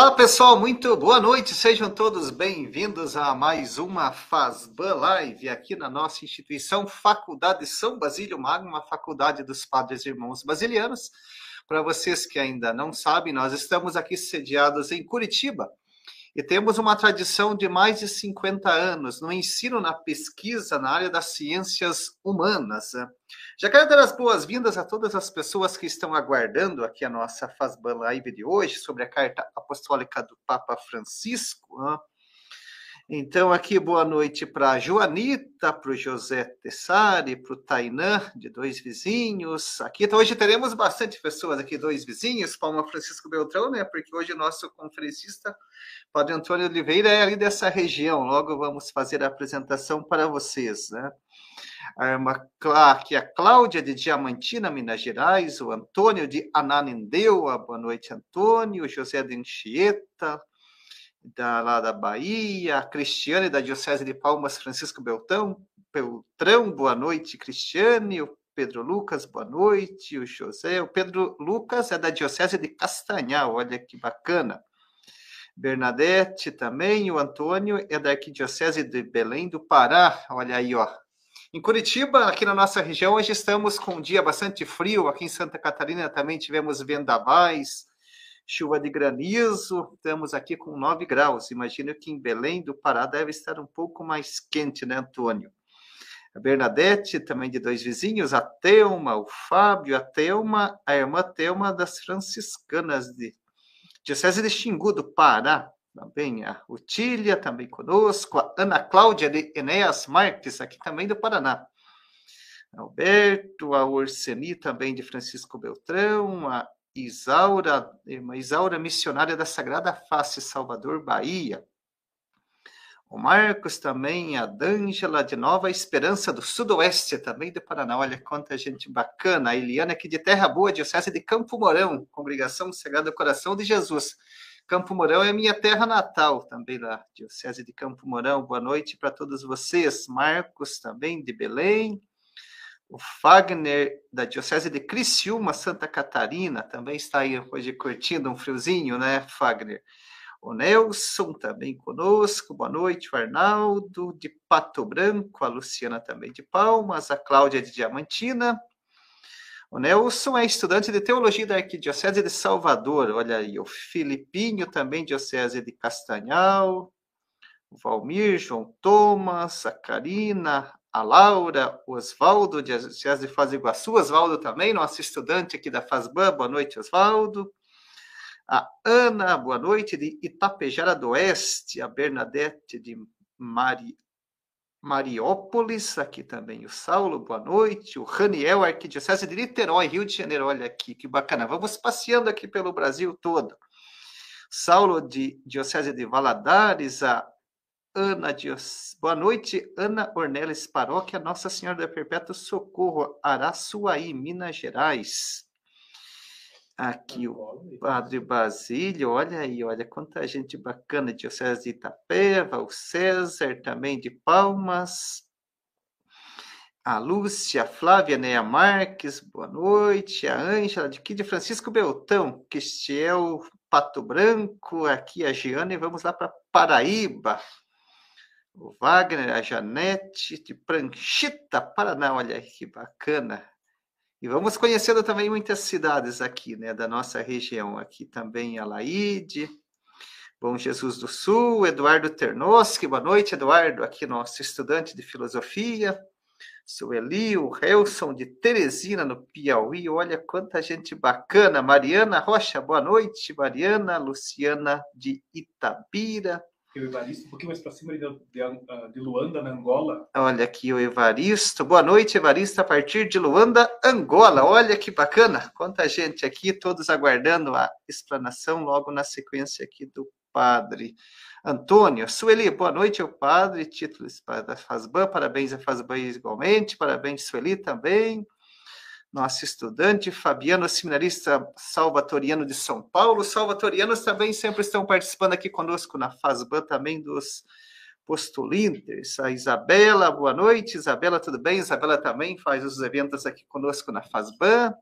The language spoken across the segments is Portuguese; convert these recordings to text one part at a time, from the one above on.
Olá, pessoal, muito boa noite. Sejam todos bem-vindos a mais uma FASBAN Live aqui na nossa instituição Faculdade São Basílio Magno, uma faculdade dos Padres Irmãos Basilianos. Para vocês que ainda não sabem, nós estamos aqui sediados em Curitiba, e temos uma tradição de mais de 50 anos no ensino, na pesquisa na área das ciências humanas. Já quero dar as boas-vindas a todas as pessoas que estão aguardando aqui a nossa Fazban Live de hoje sobre a carta apostólica do Papa Francisco. Então, aqui, boa noite para a Joanita, para o José Tessari, para o Tainã, de dois vizinhos. Aqui, então, hoje teremos bastante pessoas aqui, dois vizinhos, Palma Francisco Beltrão, né? Porque hoje o nosso conferencista, Padre Antônio Oliveira, é ali dessa região. Logo vamos fazer a apresentação para vocês, né? A irmã a Cláudia de Diamantina, Minas Gerais, o Antônio de Ananindeua, boa noite, Antônio, José de Anchieta, da, lá da Bahia, a Cristiane, da Diocese de Palmas, Francisco Beltão, Beltrão, boa noite, Cristiane, o Pedro Lucas, boa noite, o José, o Pedro Lucas é da Diocese de Castanhal, olha que bacana. Bernadette também, o Antônio é da Arquidiocese de Belém do Pará, olha aí, ó. Em Curitiba, aqui na nossa região, hoje estamos com um dia bastante frio, aqui em Santa Catarina também tivemos vendavais, chuva de granizo, estamos aqui com 9 graus. Imagino que em Belém do Pará deve estar um pouco mais quente, né, Antônio? A Bernadette, também de dois vizinhos, a Telma, o Fábio, a Telma, a irmã Telma das franciscanas de Diocese de Xingu, do Pará, também a Utília, também conosco, a Ana Cláudia de Enéas Marques, aqui também do Paraná. Alberto, a Orseni, também de Francisco Beltrão, a Isaura, irmã Isaura, missionária da Sagrada Face, Salvador, Bahia. O Marcos também, a D'Angela de Nova Esperança do Sudoeste, também do Paraná. Olha quanta gente bacana. A Eliana aqui de Terra Boa, Diocese de Campo Mourão, Congregação Sagrado Coração de Jesus. Campo Mourão é minha terra natal, também da Diocese de Campo Mourão. Boa noite para todos vocês. Marcos também de Belém. O Fagner, da Diocese de Criciúma, Santa Catarina, também está aí hoje curtindo um friozinho, né, Fagner? O Nelson também conosco, boa noite. O Arnaldo, de Pato Branco, a Luciana também de Palmas, a Cláudia de Diamantina. O Nelson é estudante de Teologia da Arquidiocese de Salvador, olha aí. O Filipinho, também Diocese de Castanhal. O Valmir, João Thomas, a Karina, a Laura, o Oswaldo, de Diocese de do Iguaçu, Oswaldo também, nosso estudante aqui da FASBAN, boa noite, Oswaldo. A Ana, boa noite, de Itapejara do Oeste, a Bernadette de Mari, Mariópolis, aqui também. O Saulo, boa noite, o Raniel, Arquidiocese de Niterói, Rio de Janeiro, olha aqui, que bacana, vamos passeando aqui pelo Brasil todo. Saulo de Diocese de Valadares, a Ana Dios. Boa noite, Ana Ornelis, Paróquia Nossa Senhora da Perpétuo Socorro, Araçuaí, Minas Gerais. Aqui o Padre Basílio, olha aí, olha quanta gente bacana, Diocese de Itapeva, o César também de Palmas, a Lúcia, a Flávia Neia Marques, boa noite, a Ângela, de aqui de Francisco Beltão, Cristiel Pato Branco, aqui a Giana, e vamos lá para Paraíba, o Wagner, a Janete, de Pranchita, Paraná, olha que bacana. E vamos conhecendo também muitas cidades aqui, né, da nossa região. Aqui também a Laide, Bom Jesus do Sul, Eduardo Ternoski, boa noite, Eduardo, aqui nosso estudante de filosofia. Sueli, o Helson de Teresina, no Piauí, olha quanta gente bacana. Mariana Rocha, boa noite, Mariana, Luciana de Itabira, o Evaristo, um pouquinho mais para cima de, de, ah, de, Luanda, na Angola. Olha aqui o Evaristo. Boa noite, Evaristo, a partir de Luanda, Angola. Olha que bacana. Quanta gente aqui, todos aguardando a explanação logo na sequência aqui do padre. Antônio, Sueli, boa noite ao padre, títulos da Fazban, parabéns a Fazban igualmente, parabéns Sueli também nosso estudante, Fabiano, seminarista salvatoriano de São Paulo. Salvatorianos também sempre estão participando aqui conosco na FASBAN também dos postulinters. A Isabela, boa noite. Isabela, tudo bem? Isabela também faz os eventos aqui conosco na FASBAN.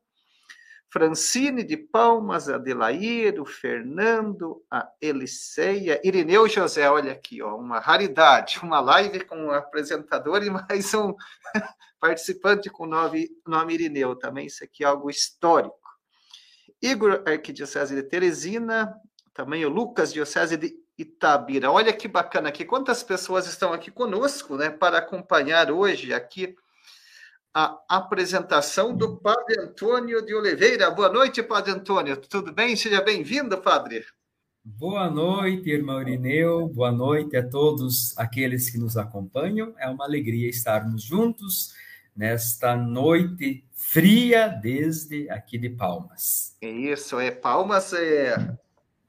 Francine de Palmas, Adelair, o Fernando, a Eliceia, Irineu José, olha aqui, ó, uma raridade, uma live com um apresentador e mais um participante com nome, nome Irineu, também isso aqui é algo histórico. Igor, Arquidiocese de Teresina, também o Lucas, Diocese de Itabira. Olha que bacana aqui, quantas pessoas estão aqui conosco, né, para acompanhar hoje aqui a apresentação do Padre Antônio de Oliveira. Boa noite, Padre Antônio. Tudo bem? Seja bem-vindo, Padre. Boa noite, irmão Irineu. Boa noite a todos aqueles que nos acompanham. É uma alegria estarmos juntos nesta noite fria desde aqui de Palmas. É isso, é Palmas. É,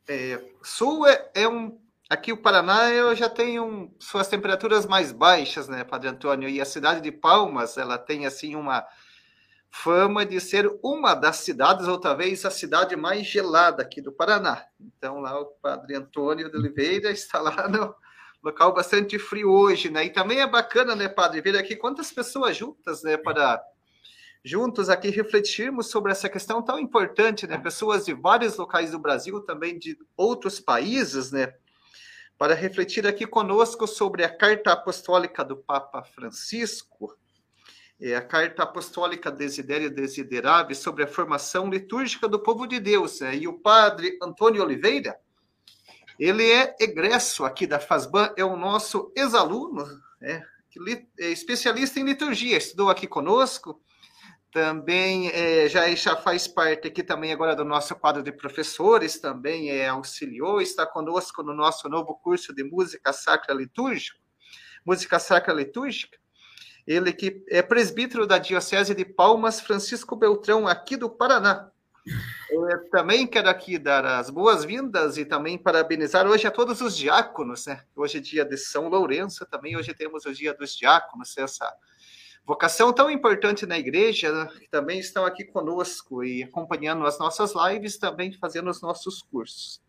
é Sul é, é um Aqui o Paraná eu já tenho suas temperaturas mais baixas, né, Padre Antônio? E a cidade de Palmas, ela tem assim uma fama de ser uma das cidades, ou talvez a cidade mais gelada aqui do Paraná. Então lá o Padre Antônio de Oliveira está lá no local bastante frio hoje, né? E também é bacana, né, Padre, ver aqui quantas pessoas juntas, né, para juntos aqui refletirmos sobre essa questão tão importante, né? Pessoas de vários locais do Brasil, também de outros países, né? Para refletir aqui conosco sobre a carta apostólica do Papa Francisco, é a carta apostólica Desidério Desiderave sobre a formação litúrgica do povo de Deus. Né? E o padre Antônio Oliveira, ele é egresso aqui da FASBAN, é o nosso ex-aluno, né? é especialista em liturgia, estudou aqui conosco, também é, já, já faz parte aqui também agora do nosso quadro de professores, também é auxiliou, está conosco no nosso novo curso de música sacra litúrgica, música sacra litúrgica. Ele que é presbítero da Diocese de Palmas, Francisco Beltrão, aqui do Paraná. Eu também quero aqui dar as boas-vindas e também parabenizar hoje a todos os diáconos, né? Hoje é dia de São Lourenço, também hoje temos o dia dos diáconos, essa vocação tão importante na igreja, que também estão aqui conosco e acompanhando as nossas lives, também fazendo os nossos cursos.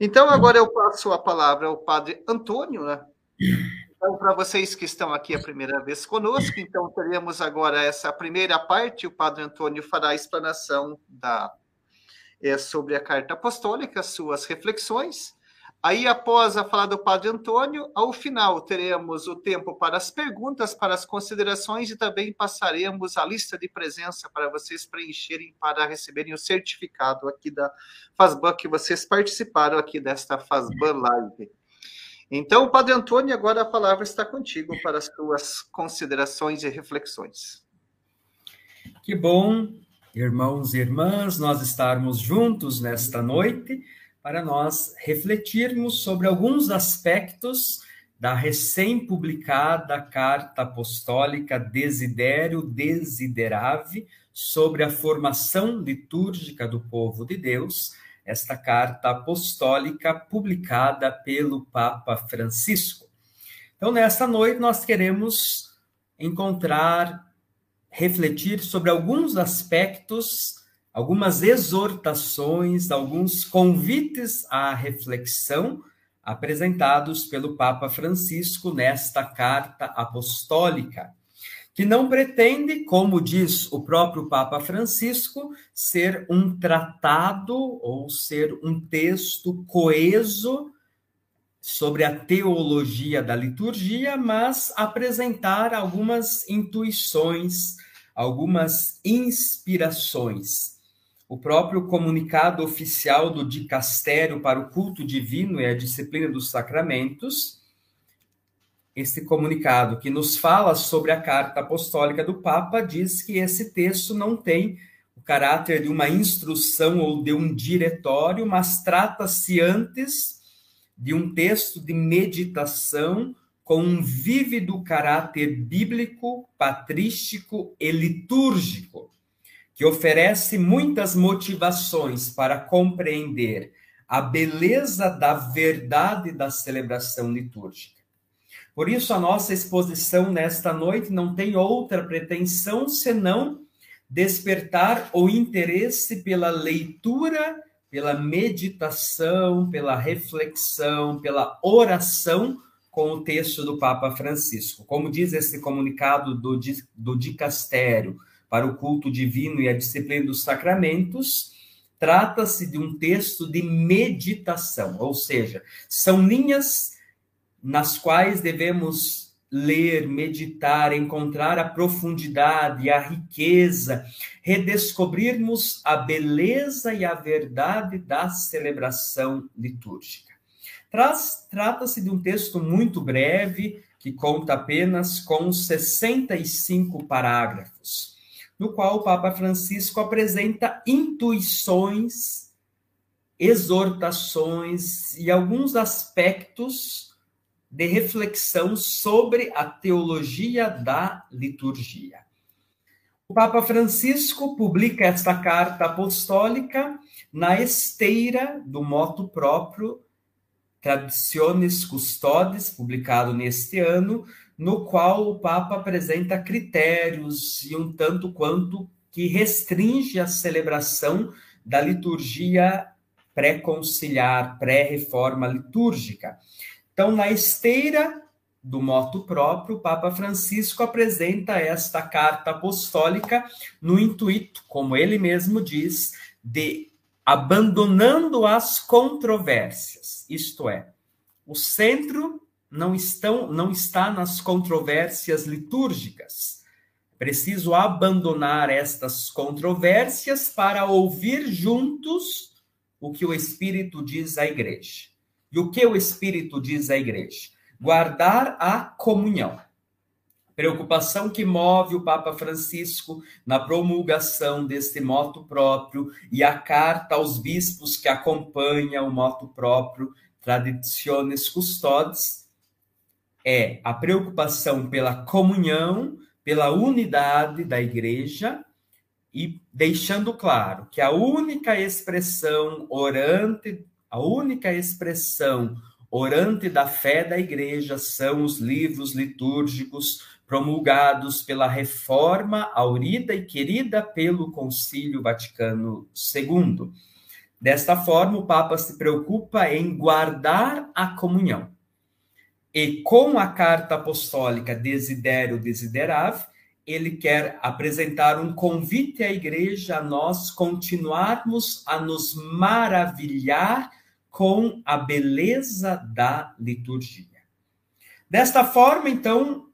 Então, agora eu passo a palavra ao Padre Antônio, né? Então, para vocês que estão aqui a primeira vez conosco, então teremos agora essa primeira parte, o Padre Antônio fará a explanação da, é, sobre a carta apostólica, suas reflexões, Aí, após a fala do Padre Antônio, ao final teremos o tempo para as perguntas, para as considerações e também passaremos a lista de presença para vocês preencherem para receberem o certificado aqui da FASBAN que vocês participaram aqui desta FASBAN Live. Então, Padre Antônio, agora a palavra está contigo para as suas considerações e reflexões. Que bom, irmãos e irmãs, nós estarmos juntos nesta noite para nós refletirmos sobre alguns aspectos da recém-publicada Carta Apostólica Desidério Desiderave sobre a formação litúrgica do povo de Deus, esta carta apostólica publicada pelo Papa Francisco. Então, nesta noite, nós queremos encontrar, refletir sobre alguns aspectos algumas exortações, alguns convites à reflexão apresentados pelo Papa Francisco nesta carta apostólica, que não pretende, como diz o próprio Papa Francisco, ser um tratado ou ser um texto coeso sobre a teologia da liturgia, mas apresentar algumas intuições, algumas inspirações o próprio comunicado oficial do Dicastério para o Culto Divino e a Disciplina dos Sacramentos, esse comunicado que nos fala sobre a carta apostólica do Papa, diz que esse texto não tem o caráter de uma instrução ou de um diretório, mas trata-se antes de um texto de meditação com um vívido caráter bíblico, patrístico e litúrgico que oferece muitas motivações para compreender a beleza da verdade da celebração litúrgica. Por isso, a nossa exposição nesta noite não tem outra pretensão senão despertar o interesse pela leitura, pela meditação, pela reflexão, pela oração com o texto do Papa Francisco. Como diz esse comunicado do, do Dicastério, para o culto divino e a disciplina dos sacramentos, trata-se de um texto de meditação, ou seja, são linhas nas quais devemos ler, meditar, encontrar a profundidade, a riqueza, redescobrirmos a beleza e a verdade da celebração litúrgica. Trata-se de um texto muito breve, que conta apenas com 65 parágrafos, no qual o Papa Francisco apresenta intuições, exortações e alguns aspectos de reflexão sobre a teologia da liturgia. O Papa Francisco publica esta carta apostólica na esteira do moto próprio Traditiones Custodes, publicado neste ano, no qual o Papa apresenta critérios e um tanto quanto que restringe a celebração da liturgia pré-conciliar, pré-reforma litúrgica. Então, na esteira do moto próprio, o Papa Francisco apresenta esta carta apostólica no intuito, como ele mesmo diz, de abandonando as controvérsias, isto é, o centro não, estão, não está nas controvérsias litúrgicas. Preciso abandonar estas controvérsias para ouvir juntos o que o Espírito diz à igreja. E o que o Espírito diz à igreja? Guardar a comunhão preocupação que move o Papa Francisco na promulgação deste moto próprio e a carta aos bispos que acompanha o moto próprio Traditiones Custodes é a preocupação pela comunhão, pela unidade da igreja e deixando claro que a única expressão orante, a única expressão orante da fé da igreja são os livros litúrgicos promulgados pela reforma aurida e querida pelo Concílio Vaticano II. Desta forma, o Papa se preocupa em guardar a comunhão. E com a carta apostólica Desiderio Desiderav, ele quer apresentar um convite à igreja a nós continuarmos a nos maravilhar com a beleza da liturgia. Desta forma, então,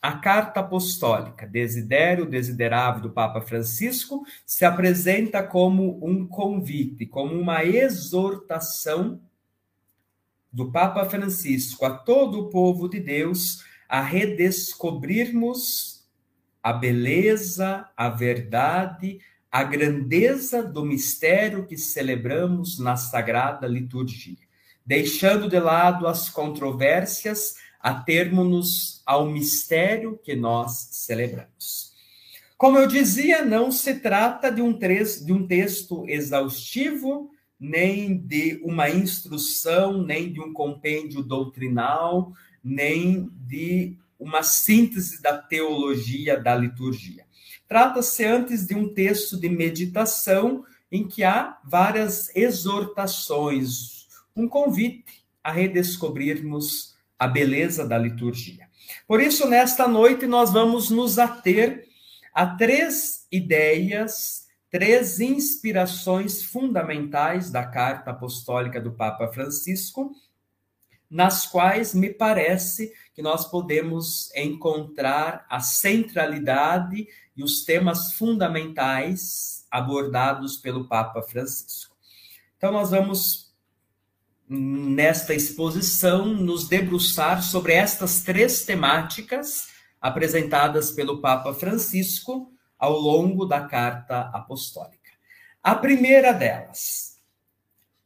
a carta apostólica Desidério Desiderável do Papa Francisco se apresenta como um convite, como uma exortação do Papa Francisco a todo o povo de Deus a redescobrirmos a beleza, a verdade, a grandeza do mistério que celebramos na sagrada liturgia, deixando de lado as controvérsias, atermos-nos ao mistério que nós celebramos. Como eu dizia, não se trata de um, de um texto exaustivo, nem de uma instrução, nem de um compêndio doutrinal, nem de uma síntese da teologia da liturgia. Trata-se antes de um texto de meditação em que há várias exortações, um convite a redescobrirmos a beleza da liturgia. Por isso, nesta noite, nós vamos nos ater a três ideias, três inspirações fundamentais da carta apostólica do Papa Francisco, nas quais me parece que nós podemos encontrar a centralidade e os temas fundamentais abordados pelo Papa Francisco. Então, nós vamos nesta exposição, nos debruçar sobre estas três temáticas apresentadas pelo Papa Francisco ao longo da carta apostólica. A primeira delas,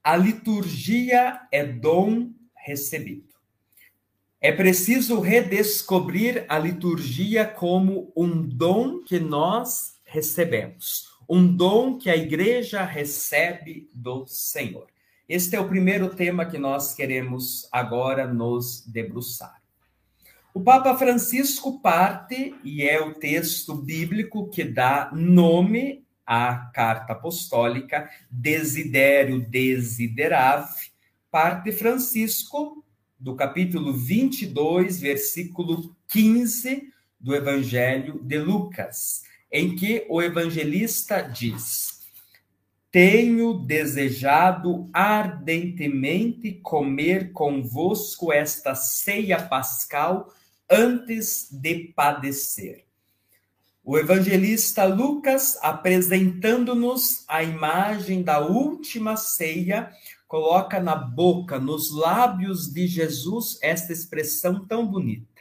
a liturgia é dom recebido. É preciso redescobrir a liturgia como um dom que nós recebemos, um dom que a igreja recebe do Senhor. Este é o primeiro tema que nós queremos agora nos debruçar. O Papa Francisco parte, e é o texto bíblico que dá nome à carta apostólica, Desidério Desiderave, parte Francisco, do capítulo 22, versículo 15 do Evangelho de Lucas. em que o evangelista diz: Tenho desejado ardentemente comer convosco esta ceia pascal antes de padecer. O evangelista Lucas, apresentando-nos a imagem da última ceia, coloca na boca, nos lábios de Jesus, esta expressão tão bonita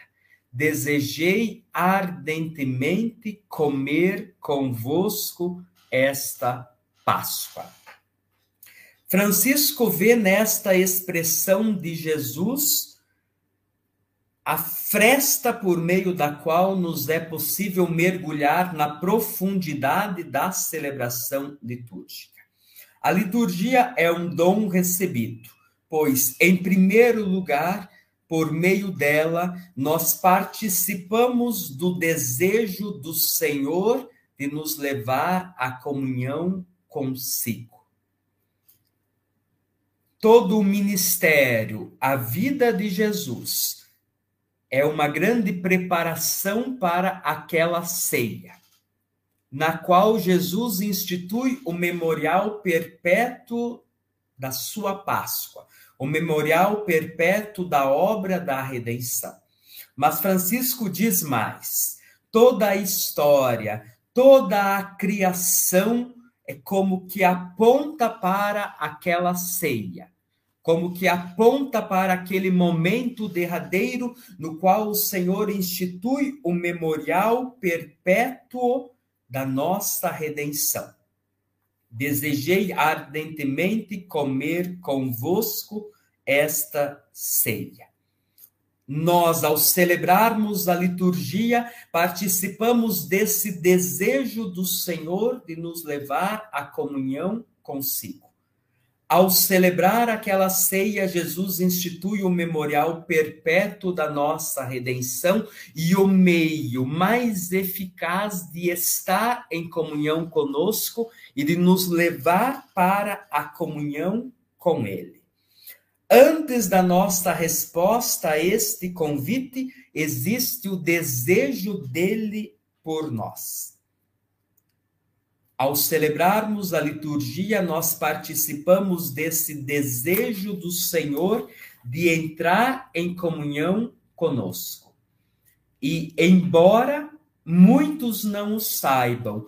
desejei ardentemente comer convosco esta Páscoa. Francisco vê nesta expressão de Jesus a fresta por meio da qual nos é possível mergulhar na profundidade da celebração litúrgica. A liturgia é um dom recebido, pois, em primeiro lugar, por meio dela, nós participamos do desejo do Senhor de nos levar à comunhão consigo. Todo o ministério, a vida de Jesus, é uma grande preparação para aquela ceia, na qual Jesus institui o memorial perpétuo da sua Páscoa o memorial perpétuo da obra da redenção. Mas Francisco diz mais: toda a história, toda a criação é como que aponta para aquela ceia, como que aponta para aquele momento derradeiro no qual o Senhor institui o memorial perpétuo da nossa redenção. Desejei ardentemente comer convosco esta ceia. Nós, ao celebrarmos a liturgia, participamos desse desejo do Senhor de nos levar à comunhão consigo. Ao celebrar aquela ceia, Jesus institui o memorial perpétuo da nossa redenção e o meio mais eficaz de estar em comunhão conosco e de nos levar para a comunhão com Ele. Antes da nossa resposta a este convite, existe o desejo dele por nós. Ao celebrarmos a liturgia, nós participamos desse desejo do Senhor de entrar em comunhão conosco. E, embora muitos não o saibam,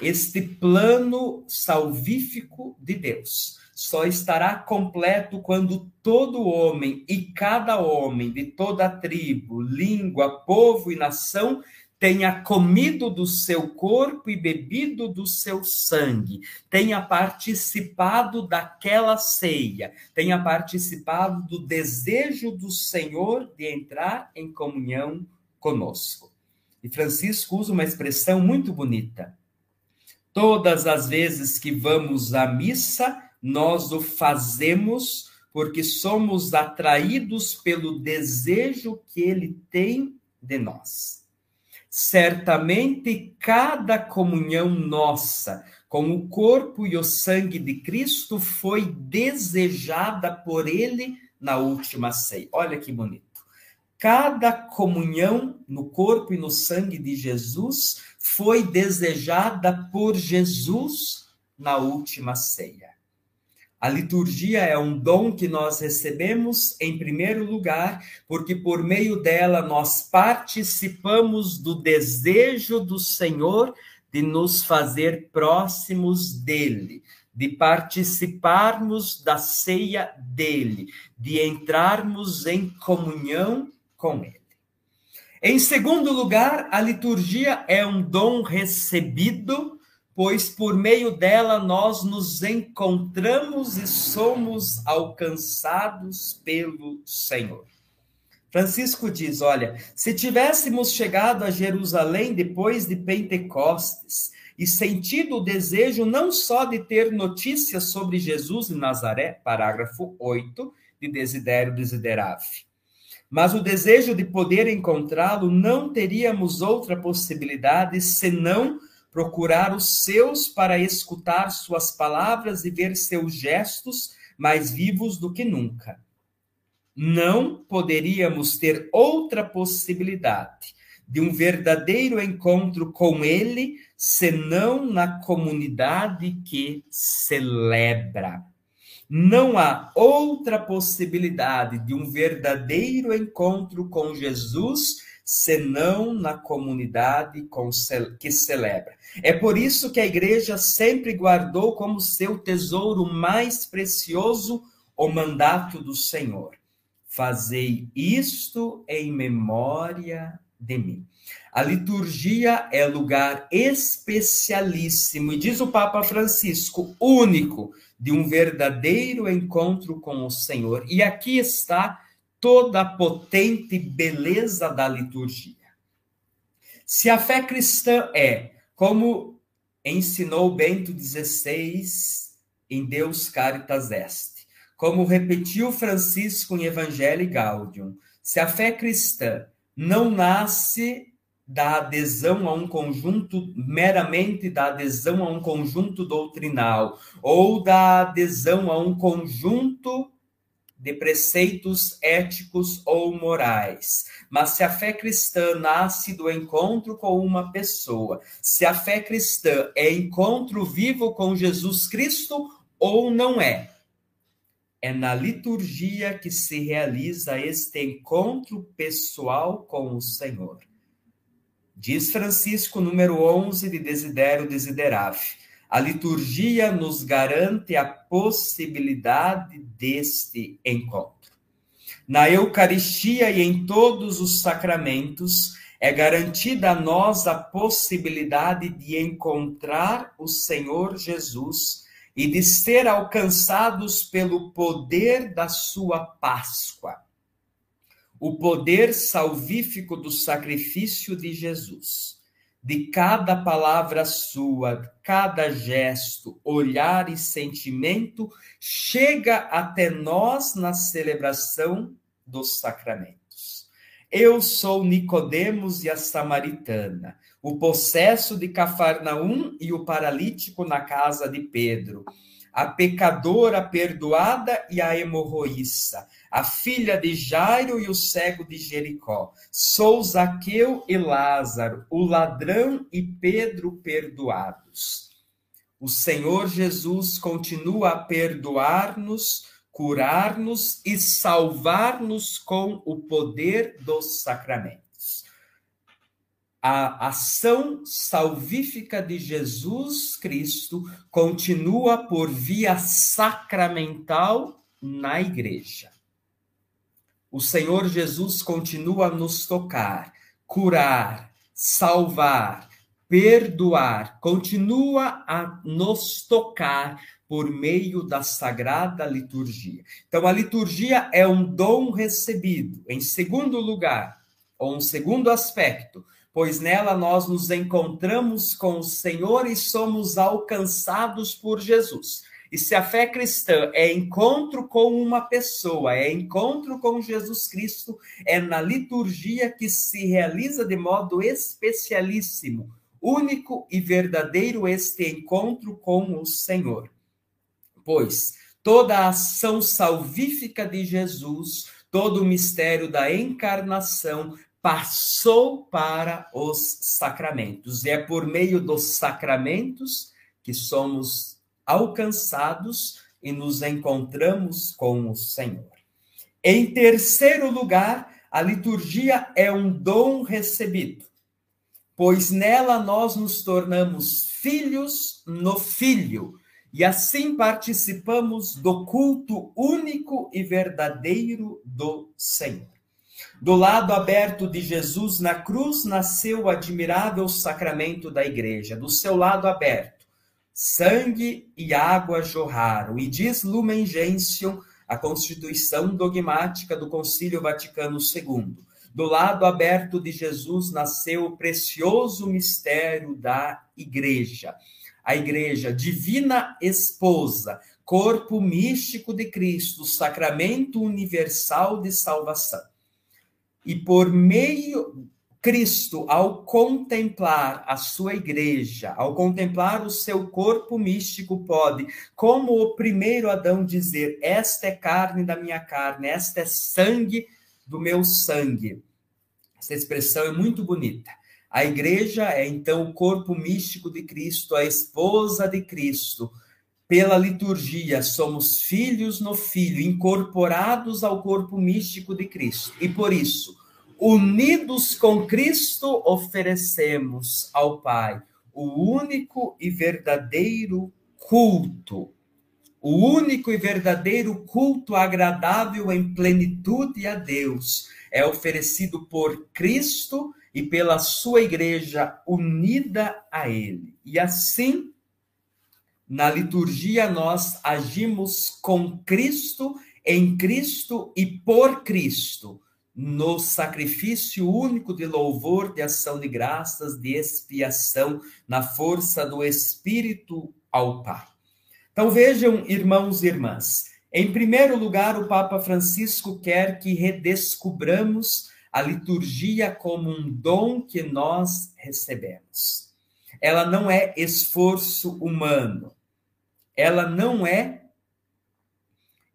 este plano salvífico de Deus só estará completo quando todo homem e cada homem de toda tribo, língua, povo e nação tenha comido do seu corpo e bebido do seu sangue, tenha participado daquela ceia, tenha participado do desejo do Senhor de entrar em comunhão conosco. E Francisco usa uma expressão muito bonita. Todas as vezes que vamos à missa, nós o fazemos porque somos atraídos pelo desejo que ele tem de nós. Certamente cada comunhão nossa com o corpo e o sangue de Cristo foi desejada por ele na última ceia. Olha que bonito. Cada comunhão no corpo e no sangue de Jesus foi desejada por Jesus na última ceia. A liturgia é um dom que nós recebemos, em primeiro lugar, porque por meio dela nós participamos do desejo do Senhor de nos fazer próximos dele, de participarmos da ceia dele, de entrarmos em comunhão com ele. Em segundo lugar, a liturgia é um dom recebido pois por meio dela nós nos encontramos e somos alcançados pelo Senhor. Francisco diz: Olha, se tivéssemos chegado a Jerusalém depois de Pentecostes e sentido o desejo não só de ter notícias sobre Jesus em Nazaré, parágrafo 8 de Desidério Desiderave, mas o desejo de poder encontrá-lo, não teríamos outra possibilidade senão procurar os seus para escutar suas palavras e ver seus gestos mais vivos do que nunca. Não poderíamos ter outra possibilidade de um verdadeiro encontro com Ele, senão na comunidade que celebra. Não há outra possibilidade de um verdadeiro encontro com Jesus senão na comunidade que celebra. É por isso que a igreja sempre guardou como seu tesouro mais precioso o mandato do Senhor. Fazei isto em memória de mim. A liturgia é lugar especialíssimo, e diz o Papa Francisco, único de um verdadeiro encontro com o Senhor. E aqui está toda a potente beleza da liturgia. Se a fé cristã é, como ensinou Bento XVI em Deus Caritas Est, como repetiu Francisco em Evangelii Gaudium, se a fé cristã não nasce da adesão a um conjunto, meramente da adesão a um conjunto doutrinal, ou da adesão a um conjunto de preceitos éticos ou morais. Mas se a fé cristã nasce do encontro com uma pessoa, se a fé cristã é encontro vivo com Jesus Cristo ou não é, é na liturgia que se realiza este encontro pessoal com o Senhor. Diz Francisco, número 11 de Desidério Desiderave. A liturgia nos garante a possibilidade deste encontro. Na Eucaristia e em todos os sacramentos, é garantida a nós a possibilidade de encontrar o Senhor Jesus e de ser alcançados pelo poder da sua Páscoa o poder salvífico do sacrifício de Jesus, de cada palavra sua, cada gesto, olhar e sentimento, chega até nós na celebração dos sacramentos. Eu sou Nicodemos e a samaritana, o possesso de Cafarnaum e o paralítico na casa de Pedro, a pecadora perdoada e a hemorroíça, a filha de Jairo e o cego de Jericó. Sou Zaqueu e Lázaro, o ladrão e Pedro perdoados. O Senhor Jesus continua a perdoar-nos, curar-nos e salvar-nos com o poder dos sacramentos. A ação salvífica de Jesus Cristo continua por via sacramental na igreja o Senhor Jesus continua a nos tocar, curar, salvar, perdoar, continua a nos tocar por meio da sagrada liturgia. Então, a liturgia é um dom recebido. Em segundo lugar, ou um segundo aspecto, pois nela nós nos encontramos com o Senhor e somos alcançados por Jesus. E se a fé cristã é encontro com uma pessoa, é encontro com Jesus Cristo, é na liturgia que se realiza de modo especialíssimo, único e verdadeiro este encontro com o Senhor. Pois toda a ação salvífica de Jesus, todo o mistério da encarnação passou para os sacramentos. E é por meio dos sacramentos que somos alcançados e nos encontramos com o Senhor. Em terceiro lugar, a liturgia é um dom recebido, pois nela nós nos tornamos filhos no Filho, e assim participamos do culto único e verdadeiro do Senhor. Do lado aberto de Jesus na cruz nasceu o admirável sacramento da igreja. Do seu lado aberto, sangue e água jorraram, e diz Lumen Gentium, a constituição dogmática do Concílio Vaticano II. Do lado aberto de Jesus nasceu o precioso mistério da Igreja. A Igreja, divina esposa, corpo místico de Cristo, sacramento universal de salvação. E por meio Cristo, ao contemplar a sua igreja, ao contemplar o seu corpo místico, pode, como o primeiro Adão, dizer: Esta é carne da minha carne, esta é sangue do meu sangue. Essa expressão é muito bonita. A igreja é então o corpo místico de Cristo, a esposa de Cristo. Pela liturgia, somos filhos no Filho, incorporados ao corpo místico de Cristo. E por isso, unidos com Cristo, oferecemos ao Pai o único e verdadeiro culto. O único e verdadeiro culto agradável em plenitude a Deus é oferecido por Cristo e pela sua igreja unida a Ele. E assim, na liturgia, nós agimos com Cristo, em Cristo e por Cristo no sacrifício único de louvor, de ação de graças, de expiação, na força do Espírito ao Pai. Então vejam, irmãos e irmãs, em primeiro lugar, o Papa Francisco quer que redescubramos a liturgia como um dom que nós recebemos. Ela não é esforço humano, ela não é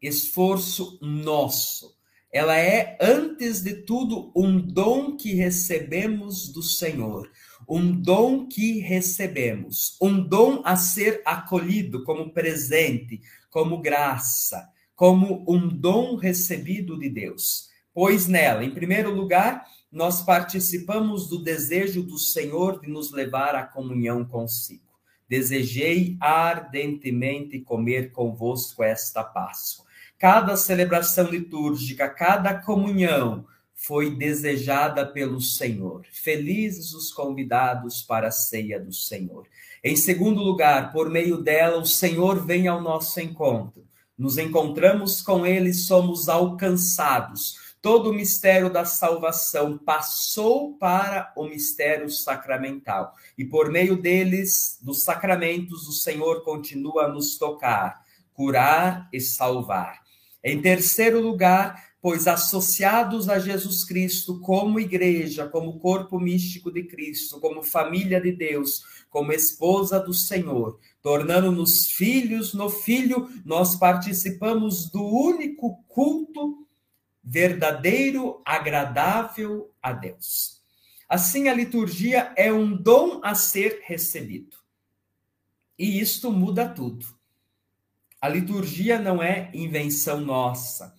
esforço nosso ela é, antes de tudo, um dom que recebemos do Senhor, um dom que recebemos, um dom a ser acolhido como presente, como graça, como um dom recebido de Deus. Pois nela, em primeiro lugar, nós participamos do desejo do Senhor de nos levar à comunhão consigo. Desejei ardentemente comer convosco esta Páscoa cada celebração litúrgica, cada comunhão foi desejada pelo Senhor. Felizes os convidados para a ceia do Senhor. Em segundo lugar, por meio dela, o Senhor vem ao nosso encontro. Nos encontramos com ele, somos alcançados. Todo o mistério da salvação passou para o mistério sacramental. E por meio deles, dos sacramentos, o Senhor continua a nos tocar, curar e salvar. Em terceiro lugar, pois associados a Jesus Cristo como igreja, como corpo místico de Cristo, como família de Deus, como esposa do Senhor, tornando-nos filhos no Filho, nós participamos do único culto verdadeiro, agradável a Deus. Assim, a liturgia é um dom a ser recebido. E isto muda tudo. A liturgia não é invenção nossa.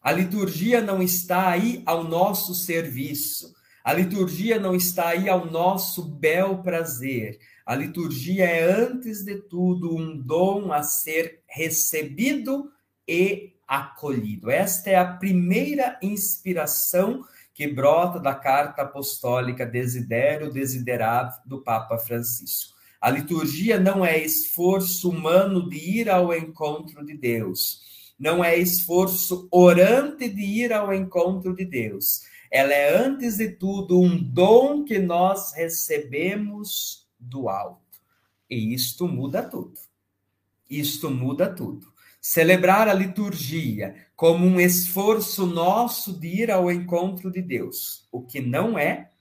A liturgia não está aí ao nosso serviço. A liturgia não está aí ao nosso bel prazer. A liturgia é, antes de tudo, um dom a ser recebido e acolhido. Esta é a primeira inspiração que brota da carta apostólica Desidério Desiderável do Papa Francisco. A liturgia não é esforço humano de ir ao encontro de Deus. Não é esforço orante de ir ao encontro de Deus. Ela é, antes de tudo, um dom que nós recebemos do alto. E isto muda tudo. Isto muda tudo. Celebrar a liturgia como um esforço nosso de ir ao encontro de Deus, o que não é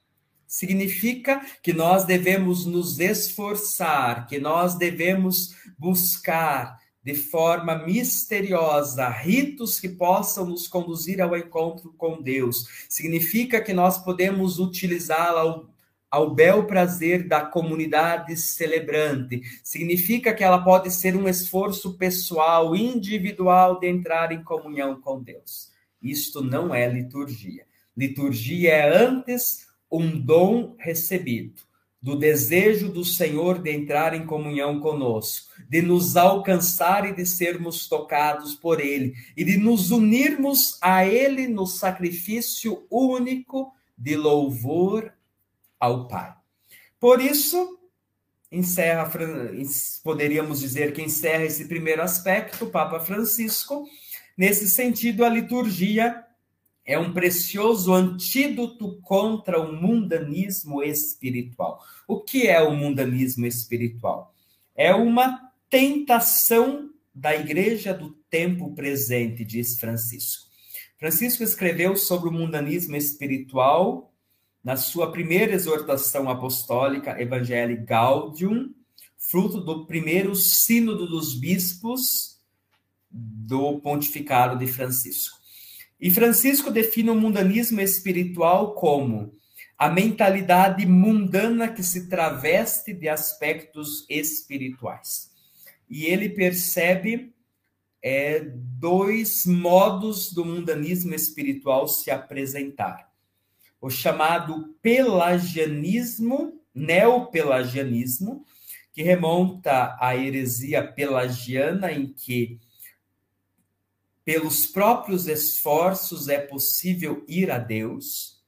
significa que nós devemos nos esforçar, que nós devemos buscar de forma misteriosa ritos que possam nos conduzir ao encontro com Deus. Significa que nós podemos utilizá-la ao, ao bel prazer da comunidade celebrante. Significa que ela pode ser um esforço pessoal, individual de entrar em comunhão com Deus. Isto não é liturgia. Liturgia é antes um dom recebido, do desejo do Senhor de entrar em comunhão conosco, de nos alcançar e de sermos tocados por Ele, e de nos unirmos a Ele no sacrifício único de louvor ao Pai. Por isso, encerra, poderíamos dizer que encerra esse primeiro aspecto, o Papa Francisco. Nesse sentido, a liturgia é um precioso antídoto contra o mundanismo espiritual. O que é o mundanismo espiritual? É uma tentação da igreja do tempo presente, diz Francisco. Francisco escreveu sobre o mundanismo espiritual na sua primeira exortação apostólica, Evangelii Gaudium, fruto do primeiro sínodo dos bispos do pontificado de Francisco. E Francisco define o mundanismo espiritual como a mentalidade mundana que se traveste de aspectos espirituais. E ele percebe é, dois modos do mundanismo espiritual se apresentar. O chamado pelagianismo, neopelagianismo, que remonta à heresia pelagiana, em que pelos próprios esforços é possível ir a Deus.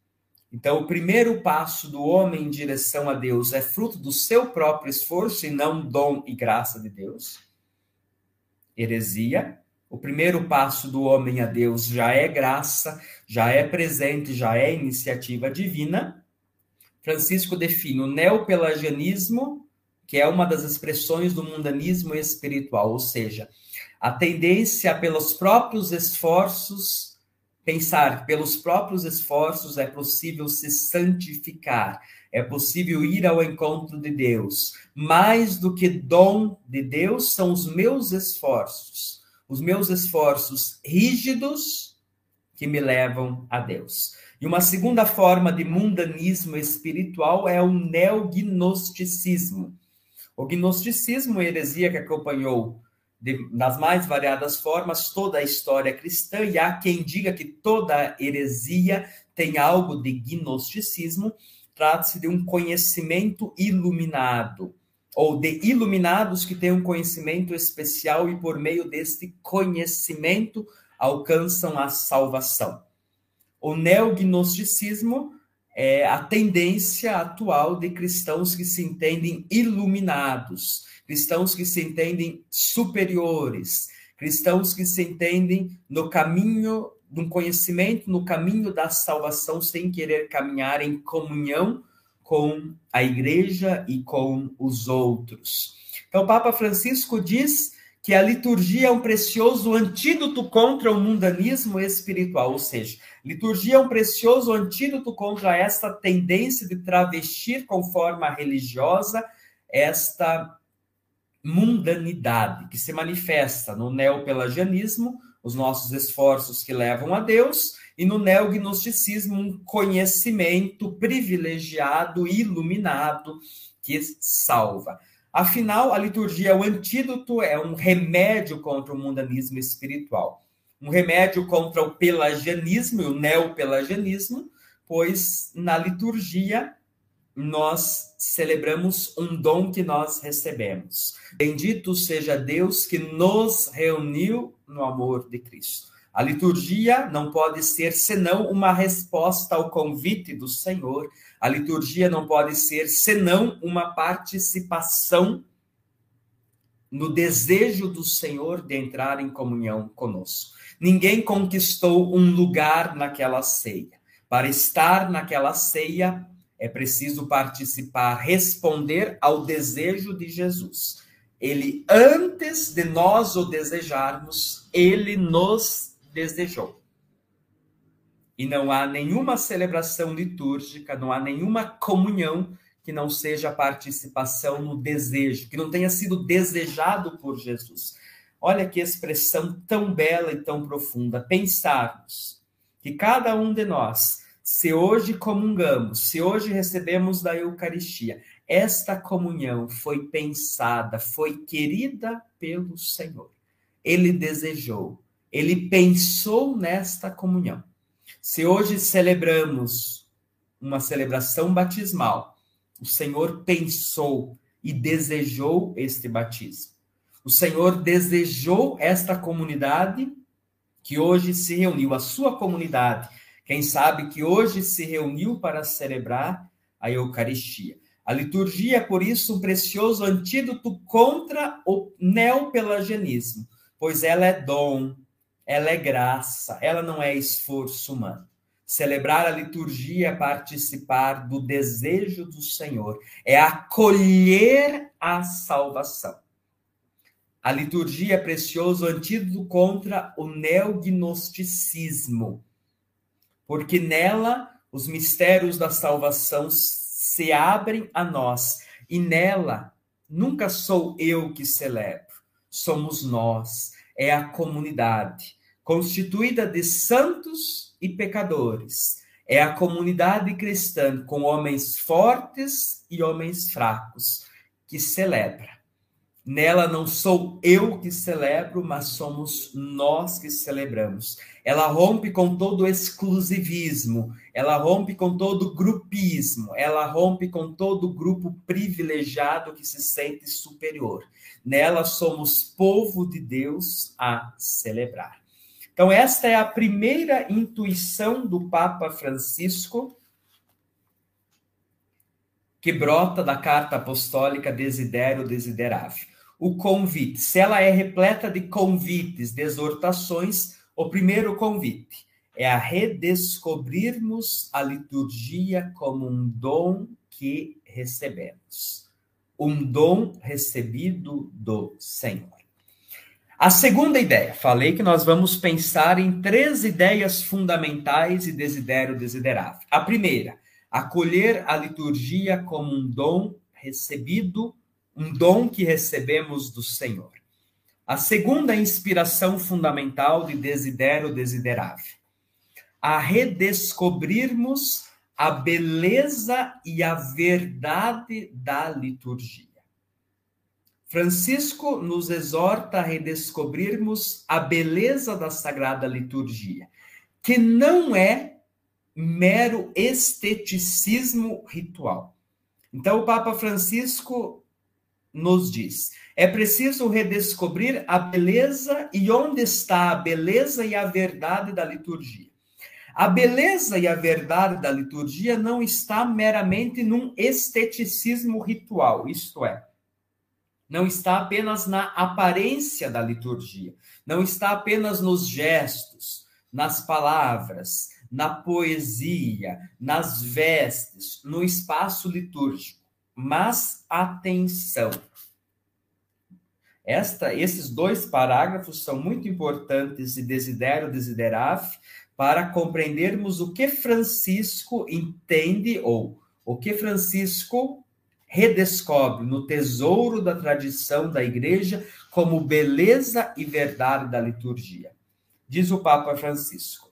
Então, o primeiro passo do homem em direção a Deus é fruto do seu próprio esforço e não dom e graça de Deus. Heresia. O primeiro passo do homem a Deus já é graça, já é presente, já é iniciativa divina. Francisco define o neopelagianismo que é uma das expressões do mundanismo espiritual, ou seja, a tendência pelos próprios esforços, pensar pelos próprios esforços é possível se santificar, é possível ir ao encontro de Deus. Mais do que dom de Deus são os meus esforços, os meus esforços rígidos que me levam a Deus. E uma segunda forma de mundanismo espiritual é o neognosticismo o gnosticismo, heresia que acompanhou de, nas mais variadas formas toda a história cristã, e há quem diga que toda heresia tem algo de gnosticismo, trata-se de um conhecimento iluminado, ou de iluminados que têm um conhecimento especial e por meio deste conhecimento alcançam a salvação. O neognosticismo é, a tendência atual de cristãos que se entendem iluminados, cristãos que se entendem superiores, cristãos que se entendem no caminho um conhecimento, no caminho da salvação, sem querer caminhar em comunhão com a igreja e com os outros. Então, o Papa Francisco diz que a liturgia é um precioso antídoto contra o mundanismo espiritual, ou seja, liturgia é um precioso antídoto contra esta tendência de travestir com forma religiosa esta mundanidade que se manifesta no neopelagianismo, os nossos esforços que levam a Deus, e no neognosticismo, um conhecimento privilegiado, iluminado, que salva. Afinal, a liturgia é o antídoto, é um remédio contra o mundanismo espiritual. Um remédio contra o pelagianismo e o neopelagianismo, pois na liturgia nós celebramos um dom que nós recebemos. Bendito seja Deus que nos reuniu no amor de Cristo. A liturgia não pode ser senão uma resposta ao convite do Senhor. A liturgia não pode ser senão uma participação no desejo do Senhor de entrar em comunhão conosco. Ninguém conquistou um lugar naquela ceia. Para estar naquela ceia, é preciso participar, responder ao desejo de Jesus. Ele, antes de nós o desejarmos, ele nos desejou. E não há nenhuma celebração litúrgica, não há nenhuma comunhão que não seja participação no desejo, que não tenha sido desejado por Jesus. Olha que expressão tão bela e tão profunda. Pensarmos que cada um de nós, se hoje comungamos, se hoje recebemos da Eucaristia, esta comunhão foi pensada, foi querida pelo Senhor. Ele desejou ele pensou nesta comunhão. Se hoje celebramos uma celebração batismal, o Senhor pensou e desejou este batismo. O Senhor desejou esta comunidade que hoje se reuniu, a sua comunidade, quem sabe que hoje se reuniu para celebrar a Eucaristia. A liturgia é, por isso, um precioso antídoto contra o neopelagianismo, pois ela é dom, ela é graça, ela não é esforço humano. Celebrar a liturgia é participar do desejo do Senhor, é acolher a salvação. A liturgia é precioso antídoto contra o neognosticismo, porque nela os mistérios da salvação se abrem a nós e nela nunca sou eu que celebro, somos nós, é a comunidade constituída de santos e pecadores. é a comunidade cristã com homens fortes e homens fracos que celebra. Nela não sou eu que celebro, mas somos nós que celebramos. Ela rompe com todo exclusivismo, ela rompe com todo grupismo, ela rompe com todo grupo privilegiado que se sente superior. Nela somos povo de Deus a celebrar. Então, esta é a primeira intuição do Papa Francisco que brota da carta apostólica Desidero Desiderável o convite. Se ela é repleta de convites, de exortações, o primeiro convite é a redescobrirmos a liturgia como um dom que recebemos. Um dom recebido do Senhor. A segunda ideia, falei que nós vamos pensar em três ideias fundamentais e desidério desiderável. A primeira, acolher a liturgia como um dom recebido um dom que recebemos do Senhor. A segunda inspiração fundamental de Desidero Desiderável, a redescobrirmos a beleza e a verdade da liturgia. Francisco nos exorta a redescobrirmos a beleza da sagrada liturgia, que não é mero esteticismo ritual. Então, o Papa Francisco nos diz: é preciso redescobrir a beleza e onde está a beleza e a verdade da liturgia. A beleza e a verdade da liturgia não está meramente num esteticismo ritual, isto é, não está apenas na aparência da liturgia, não está apenas nos gestos, nas palavras, na poesia, nas vestes, no espaço litúrgico. Mas atenção. Esta, esses dois parágrafos são muito importantes e desidero desideraf para compreendermos o que Francisco entende ou o que Francisco redescobre no tesouro da tradição da igreja como beleza e verdade da liturgia. Diz o Papa Francisco.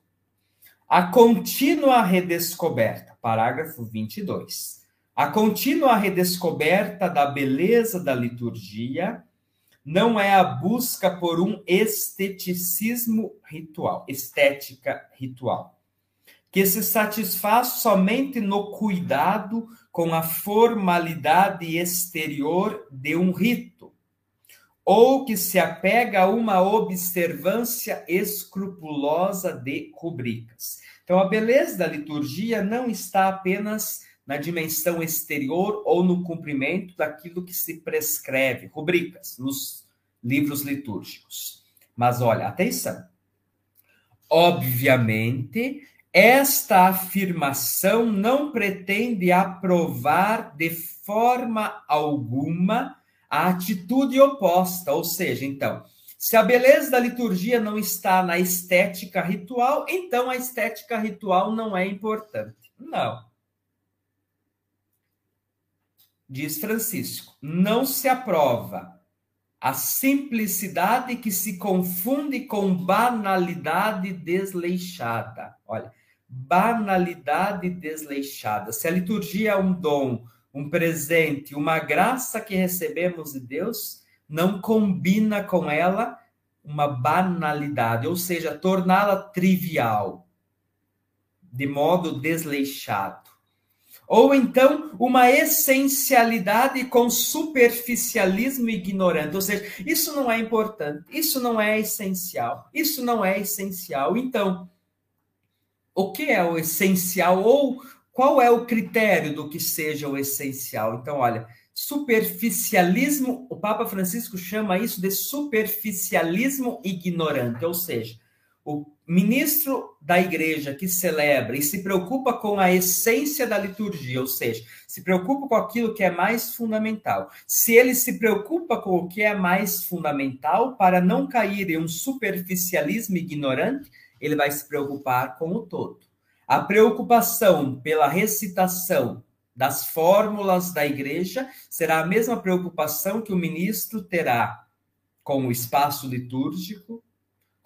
A contínua redescoberta, parágrafo 22 a contínua redescoberta da beleza da liturgia não é a busca por um esteticismo ritual, estética ritual, que se satisfaz somente no cuidado com a formalidade exterior de um rito, ou que se apega a uma observância escrupulosa de rubricas. Então, a beleza da liturgia não está apenas na dimensão exterior ou no cumprimento daquilo que se prescreve, rubricas, nos livros litúrgicos. Mas olha, atenção. Obviamente, esta afirmação não pretende aprovar de forma alguma a atitude oposta, ou seja, então, se a beleza da liturgia não está na estética ritual, então a estética ritual não é importante. Não. diz Francisco, não se aprova a simplicidade que se confunde com banalidade desleixada. Olha, banalidade desleixada. Se a liturgia é um dom, um presente, uma graça que recebemos de Deus, não combina com ela uma banalidade, ou seja, torná-la trivial, de modo desleixado. Ou então uma essencialidade com superficialismo ignorante. Ou seja, isso não é importante, isso não é essencial, isso não é essencial. Então, o que é o essencial? Ou qual é o critério do que seja o essencial? Então, olha, superficialismo, o Papa Francisco chama isso de superficialismo ignorante, ou seja, o ministro da igreja que celebra e se preocupa com a essência da liturgia, ou seja, se preocupa com aquilo que é mais fundamental. Se ele se preocupa com o que é mais fundamental, para não cair em um superficialismo ignorante, ele vai se preocupar com o todo. A preocupação pela recitação das fórmulas da igreja será a mesma preocupação que o ministro terá com o espaço litúrgico,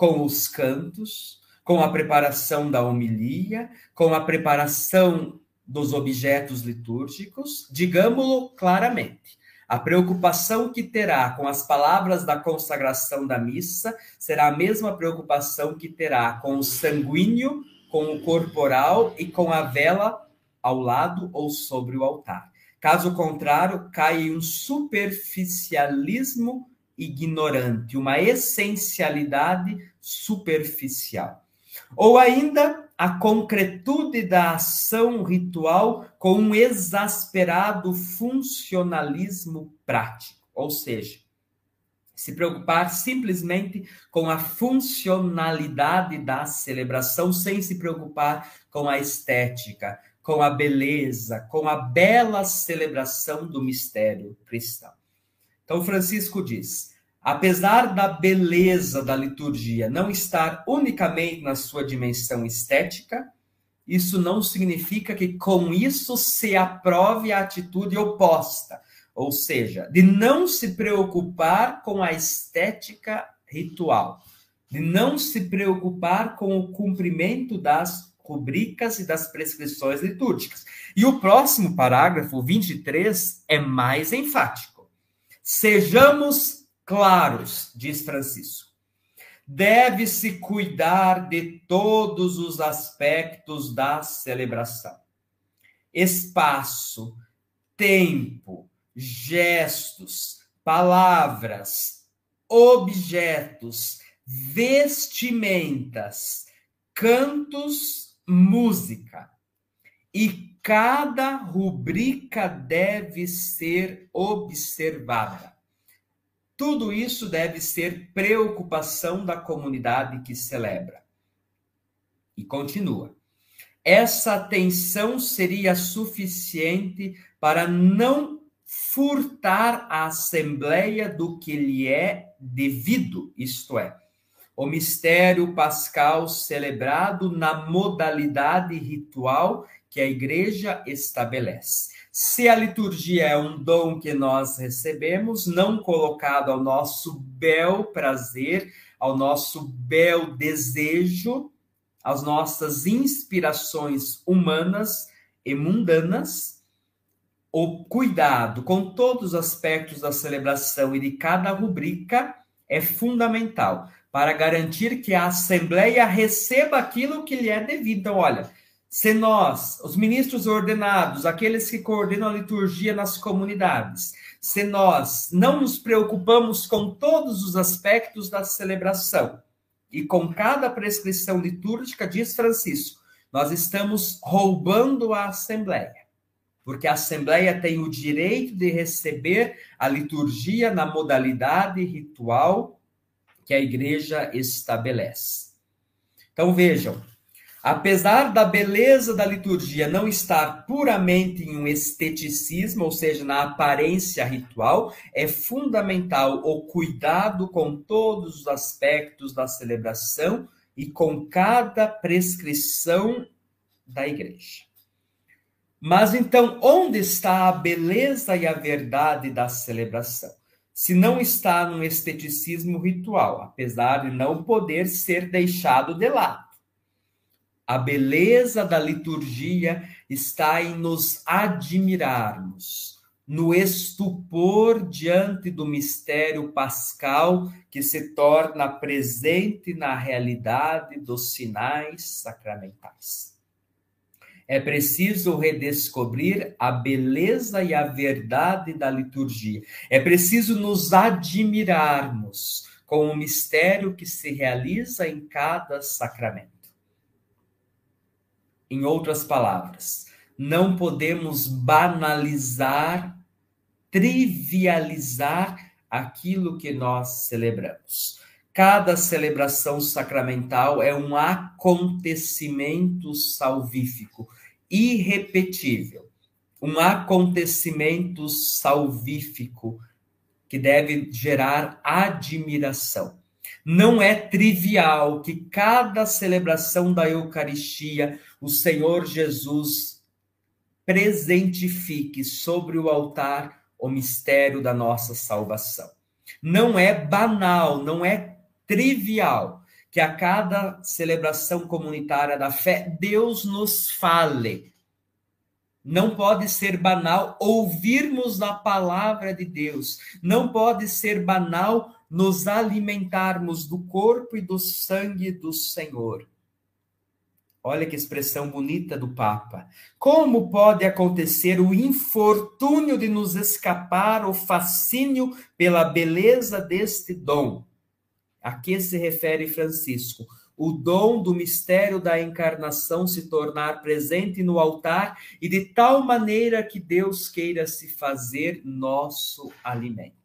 com os cantos, com a preparação da homilia, com a preparação dos objetos litúrgicos, digamos-lo claramente. A preocupação que terá com as palavras da consagração da missa será a mesma preocupação que terá com o sanguíneo, com o corporal e com a vela ao lado ou sobre o altar. Caso contrário, cai em um superficialismo ignorante, uma essencialidade superficial. Ou ainda a concretude da ação ritual com um exasperado funcionalismo prático, ou seja, se preocupar simplesmente com a funcionalidade da celebração, sem se preocupar com a estética, com a beleza, com a bela celebração do mistério cristão. Então, Francisco diz: apesar da beleza da liturgia não estar unicamente na sua dimensão estética, isso não significa que com isso se aprove a atitude oposta, ou seja, de não se preocupar com a estética ritual, de não se preocupar com o cumprimento das rubricas e das prescrições litúrgicas. E o próximo parágrafo, 23, é mais enfático. Sejamos claros, diz Francisco. Deve-se cuidar de todos os aspectos da celebração. Espaço, tempo, gestos, palavras, objetos, vestimentas, cantos música. E cada rubrica deve ser observada. Tudo isso deve ser preocupação da comunidade que celebra. E continua. Essa atenção seria suficiente para não furtar a assembleia do que lhe é devido, isto é, o mistério pascal celebrado na modalidade ritual que a igreja estabelece. Se a liturgia é um dom que nós recebemos, não colocado ao nosso bel prazer, ao nosso bel desejo, às nossas inspirações humanas e mundanas, o cuidado com todos os aspectos da celebração e de cada rubrica é fundamental para garantir que a Assembleia receba aquilo que lhe é devido. Então, olha, se nós, os ministros ordenados, aqueles que coordenam a liturgia nas comunidades, se nós não nos preocupamos com todos os aspectos da celebração e com cada prescrição litúrgica, diz Francisco, nós estamos roubando a Assembleia. Porque a Assembleia tem o direito de receber a liturgia na modalidade ritual que a igreja estabelece. Então vejam, apesar da beleza da liturgia não estar puramente em um esteticismo, ou seja, na aparência ritual, é fundamental o cuidado com todos os aspectos da celebração e com cada prescrição da igreja. Mas então, onde está a beleza e a verdade da celebração? se não está num esteticismo ritual, apesar de não poder ser deixado de lado. A beleza da liturgia está em nos admirarmos, no estupor diante do mistério pascal que se torna presente na realidade dos sinais sacramentais. É preciso redescobrir a beleza e a verdade da liturgia. É preciso nos admirarmos com o mistério que se realiza em cada sacramento. Em outras palavras, não podemos banalizar, trivializar aquilo que nós celebramos. Cada celebração sacramental é um acontecimento salvífico irrepetível, um acontecimento salvífico que deve gerar admiração. Não é trivial que cada celebração da Eucaristia o Senhor Jesus presentifique sobre o altar o mistério da nossa salvação. Não é banal, não é trivial que a cada celebração comunitária da fé, Deus nos fale. Não pode ser banal ouvirmos a palavra de Deus. Não pode ser banal nos alimentarmos do corpo e do sangue do Senhor. Olha que expressão bonita do Papa. Como pode acontecer o infortúnio de nos escapar o fascínio pela beleza deste dom? A que se refere Francisco? O dom do mistério da encarnação se tornar presente no altar e de tal maneira que Deus queira se fazer nosso alimento.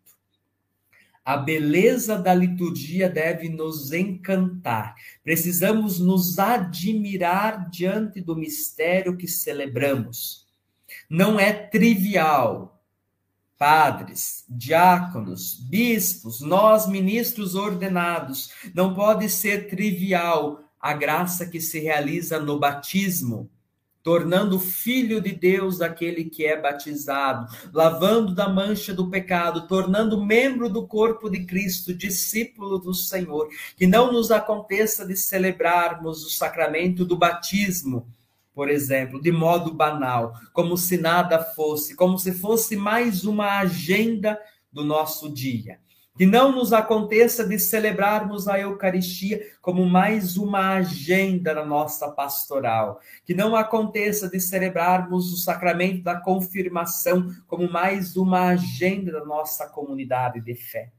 A beleza da liturgia deve nos encantar. Precisamos nos admirar diante do mistério que celebramos. Não é trivial. Padres, diáconos, bispos, nós ministros ordenados, não pode ser trivial a graça que se realiza no batismo tornando filho de Deus aquele que é batizado, lavando da mancha do pecado, tornando membro do corpo de Cristo, discípulo do Senhor. Que não nos aconteça de celebrarmos o sacramento do batismo, por exemplo, de modo banal, como se nada fosse, como se fosse mais uma agenda do nosso dia. Que não nos aconteça de celebrarmos a Eucaristia como mais uma agenda na nossa pastoral. Que não aconteça de celebrarmos o sacramento da confirmação como mais uma agenda da nossa comunidade de fé.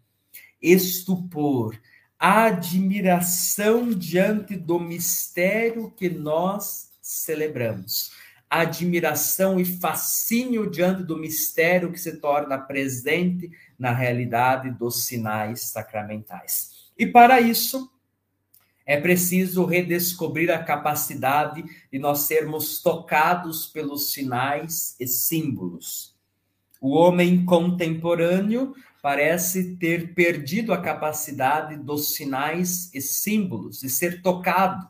Estupor, admiração diante do mistério que nós celebramos admiração e fascínio diante do mistério que se torna presente na realidade dos sinais sacramentais. E para isso, é preciso redescobrir a capacidade de nós sermos tocados pelos sinais e símbolos. O homem contemporâneo parece ter perdido a capacidade dos sinais e símbolos, de ser tocado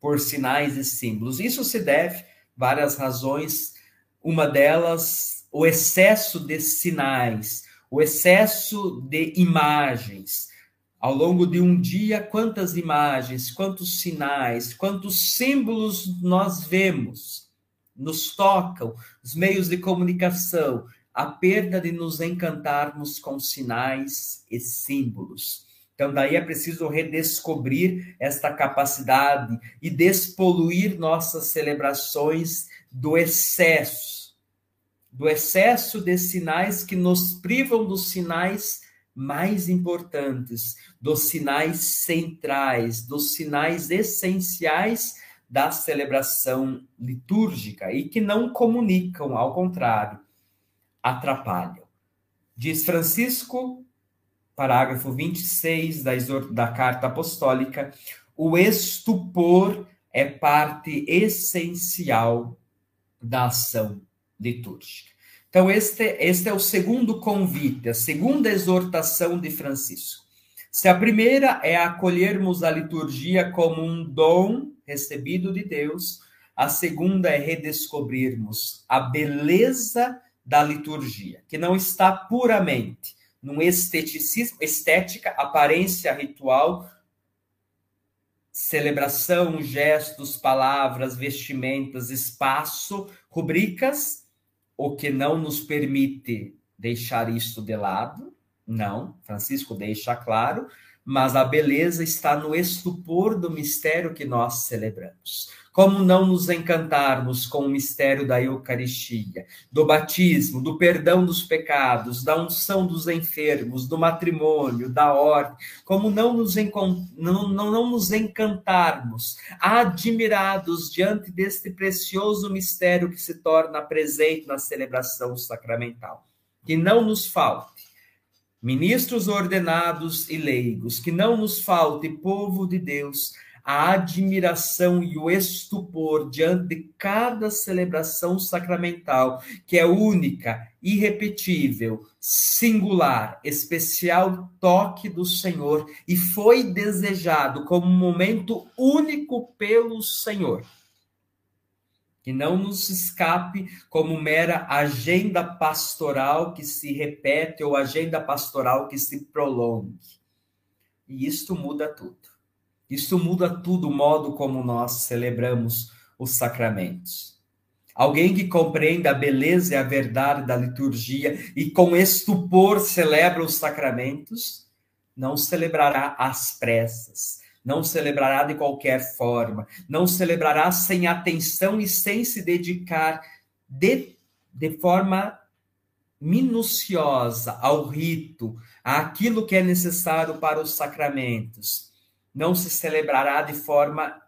por sinais e símbolos. Isso se deve várias razões. Uma delas, o excesso de sinais, o excesso de imagens. Ao longo de um dia, quantas imagens, quantos sinais, quantos símbolos nós vemos, nos tocam, os meios de comunicação, a perda de nos encantarmos com sinais e símbolos. Então, daí é preciso redescobrir esta capacidade e despoluir nossas celebrações do excesso, do excesso de sinais que nos privam dos sinais mais importantes, dos sinais centrais, dos sinais essenciais da celebração litúrgica e que não comunicam, ao contrário, atrapalham. Diz Francisco parágrafo 26 da, da Carta Apostólica, o estupor é parte essencial da ação litúrgica. Então, este, este é o segundo convite, a segunda exortação de Francisco. Se a primeira é acolhermos a liturgia como um dom recebido de Deus, a segunda é redescobrirmos a beleza da liturgia, que não está puramente num esteticismo, estética, aparência ritual, celebração, gestos, palavras, vestimentas, espaço, rubricas, o que não nos permite deixar isso de lado. Não, Francisco deixa claro, mas a beleza está no estupor do mistério que nós celebramos. Como não nos encantarmos com o mistério da Eucaristia, do batismo, do perdão dos pecados, da unção dos enfermos, do matrimônio, da ordem? Como não nos, não, não, não nos encantarmos, admirados diante deste precioso mistério que se torna presente na celebração sacramental? Que não nos falte ministros ordenados e leigos, que não nos falte, povo de Deus, a admiração e o estupor diante de cada celebração sacramental, que é única, irrepetível, singular, especial toque do Senhor e foi desejado como um momento único pelo Senhor. Que não nos escape como mera agenda pastoral que se repete ou agenda pastoral que se prolongue. E isto muda tudo Isso muda tudo o modo como nós celebramos os sacramentos. Alguém que compreenda a beleza e a verdade da liturgia e com estupor celebra os sacramentos, não celebrará às pressas, não celebrará de qualquer forma, não celebrará sem atenção e sem se dedicar de, de forma minuciosa ao rito, àquilo que é necessário para os sacramentos. Não se celebrará de forma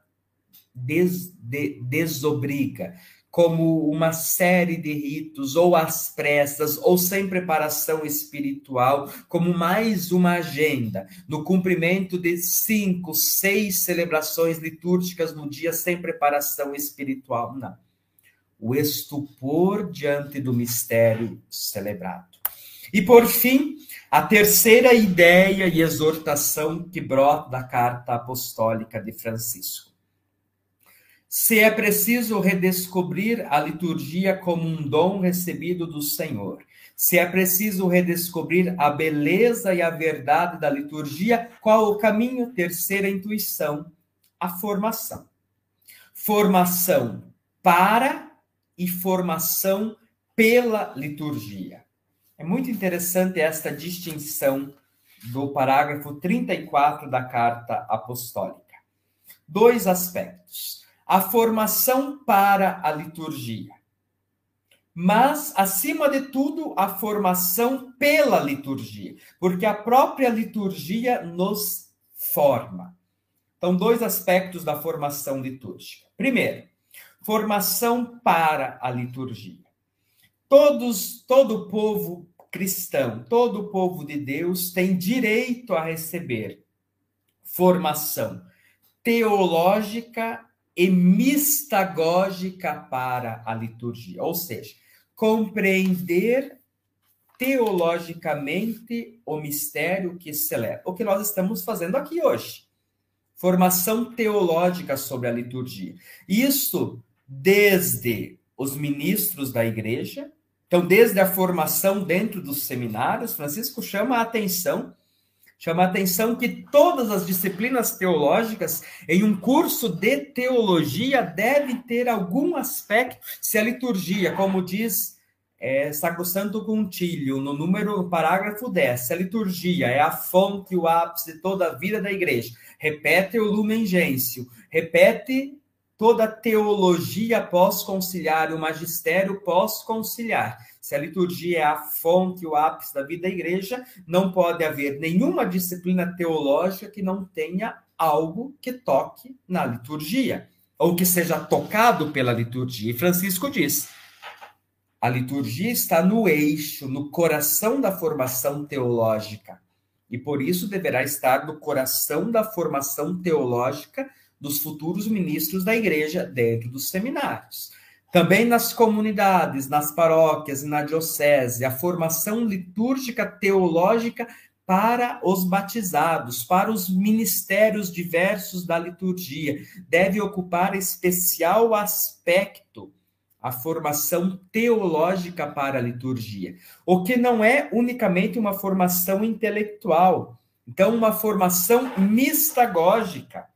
des, de, desobriga, como uma série de ritos, ou às pressas, ou sem preparação espiritual, como mais uma agenda, no cumprimento de cinco, seis celebrações litúrgicas no dia sem preparação espiritual. Não. O estupor diante do mistério celebrado. E por fim, a terceira ideia e exortação que brota da carta apostólica de Francisco se é preciso redescobrir a liturgia como um dom recebido do Senhor, se é preciso redescobrir a beleza e a verdade da liturgia, qual o caminho? Terceira intuição, a formação. Formação para e formação pela liturgia. É muito interessante esta distinção do parágrafo 34 da carta apostólica. Dois aspectos a formação para a liturgia. Mas, acima de tudo, a formação pela liturgia, porque a própria liturgia nos forma. Então, dois aspectos da formação litúrgica. Primeiro, formação para a liturgia. Todos, todo o povo cristão, todo o povo de Deus tem direito a receber formação teológica e mistagógica para a liturgia, ou seja, compreender teologicamente o mistério que celebra. O que nós estamos fazendo aqui hoje. Formação teológica sobre a liturgia. Isso desde os ministros da igreja, então desde a formação dentro dos seminários, Francisco chama a atenção Chama a atenção que todas as disciplinas teológicas, em um curso de teologia, deve ter algum aspecto, se a liturgia, como diz é, Sacrosanto Contílio, no número, parágrafo 10, se a liturgia é a fonte o ápice de toda a vida da igreja, repete o Lumen Gentium, repete toda teologia pós-conciliar, o magistério pós-conciliar. Se a liturgia é a fonte, o ápice da vida da igreja, não pode haver nenhuma disciplina teológica que não tenha algo que toque na liturgia, ou que seja tocado pela liturgia. E Francisco diz: a liturgia está no eixo, no coração da formação teológica. E por isso deverá estar no coração da formação teológica dos futuros ministros da igreja dentro dos seminários. Também nas comunidades, nas paróquias e na diocese, a formação litúrgica teológica para os batizados, para os ministérios diversos da liturgia, deve ocupar especial aspecto a formação teológica para a liturgia, o que não é unicamente uma formação intelectual, então uma formação mistagógica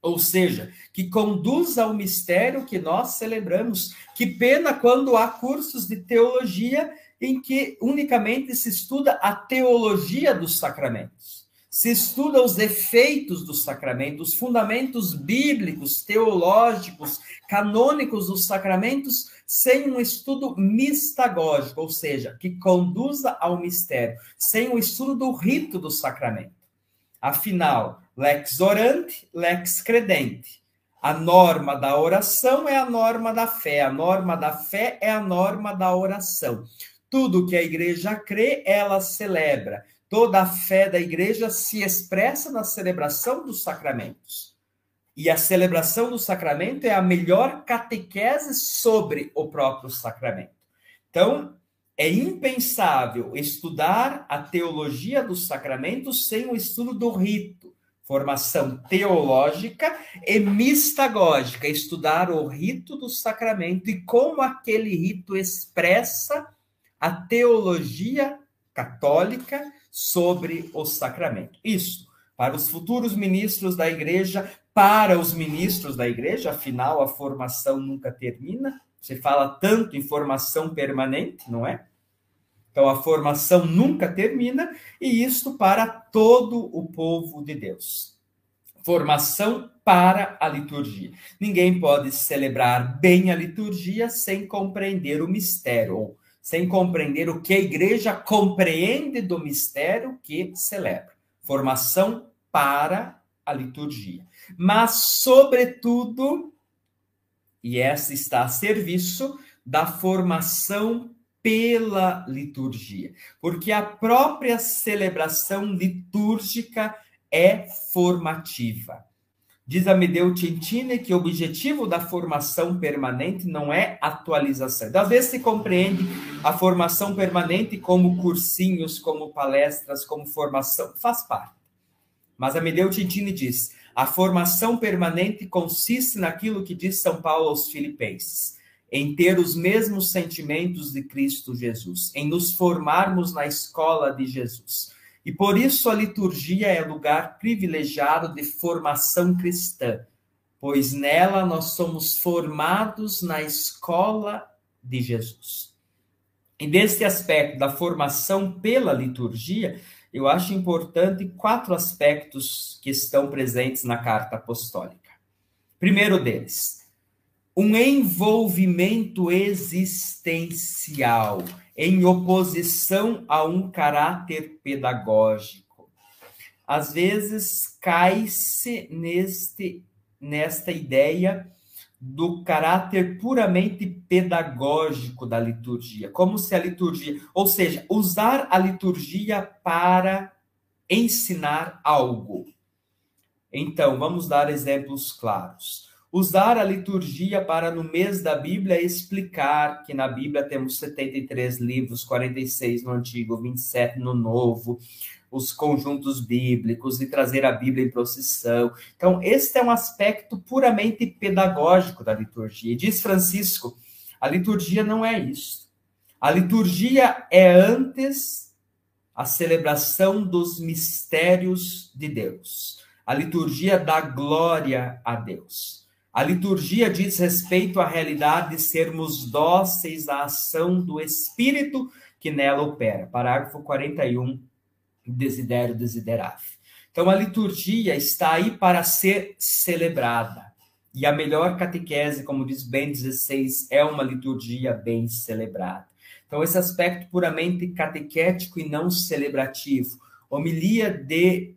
ou seja, que conduz ao mistério que nós celebramos. Que pena quando há cursos de teologia em que unicamente se estuda a teologia dos sacramentos. Se estuda os efeitos dos sacramentos, os fundamentos bíblicos, teológicos, canônicos dos sacramentos, sem um estudo mistagógico, ou seja, que conduza ao mistério, sem o estudo do rito do sacramento. Afinal, lex orante, lex credente. A norma da oração é a norma da fé, a norma da fé é a norma da oração. Tudo que a igreja crê, ela celebra. Toda a fé da igreja se expressa na celebração dos sacramentos. E a celebração do sacramento é a melhor catequese sobre o próprio sacramento. Então, é impensável estudar a teologia dos sacramentos sem o estudo do rito. Formação teológica e mistagógica, estudar o rito do sacramento e como aquele rito expressa a teologia católica sobre o sacramento. Isso, para os futuros ministros da igreja, para os ministros da igreja, afinal a formação nunca termina. Você fala tanto em formação permanente, não é? Então a formação nunca termina, e isto para todo o povo de Deus. Formação para a liturgia. Ninguém pode celebrar bem a liturgia sem compreender o mistério, sem compreender o que a igreja compreende do mistério que celebra. Formação para a liturgia. Mas, sobretudo, e essa está a serviço da formação pela liturgia, porque a própria celebração litúrgica é formativa. Diz Amedeu Tintine que o objetivo da formação permanente não é atualização. Às vezes se compreende a formação permanente como cursinhos, como palestras, como formação, faz parte. Mas Amedeu Tintine diz: a formação permanente consiste naquilo que diz São Paulo aos Filipenses, em ter os mesmos sentimentos de Cristo Jesus, em nos formarmos na escola de Jesus. E por isso a liturgia é lugar privilegiado de formação cristã, pois nela nós somos formados na escola de Jesus. E deste aspecto da formação pela liturgia, eu acho importante quatro aspectos que estão presentes na carta apostólica. Primeiro deles, um envolvimento existencial em oposição a um caráter pedagógico. Às vezes cai-se neste nesta ideia do caráter puramente pedagógico da liturgia, como se a liturgia, ou seja, usar a liturgia para ensinar algo. Então, vamos dar exemplos claros. Usar a liturgia para, no mês da Bíblia, explicar que na Bíblia temos 73 livros, 46 no Antigo, 27 no Novo, os conjuntos bíblicos e trazer a Bíblia em procissão. Então, este é um aspecto puramente pedagógico da liturgia. E diz Francisco, a liturgia não é isso. A liturgia é antes a celebração dos mistérios de Deus. A liturgia dá glória a Deus. A liturgia diz respeito à realidade de sermos dóceis à ação do Espírito que nela opera. Parágrafo 41 desidero desiderave. Então a liturgia está aí para ser celebrada. E a melhor catequese, como diz Ben 16, é uma liturgia bem celebrada. Então esse aspecto puramente catequético e não celebrativo, homilia de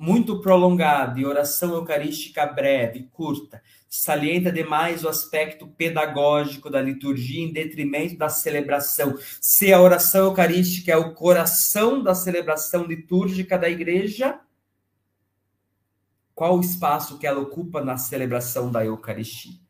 muito prolongada e oração eucarística breve, curta, salienta demais o aspecto pedagógico da liturgia em detrimento da celebração. Se a oração eucarística é o coração da celebração litúrgica da igreja, qual o espaço que ela ocupa na celebração da Eucaristia?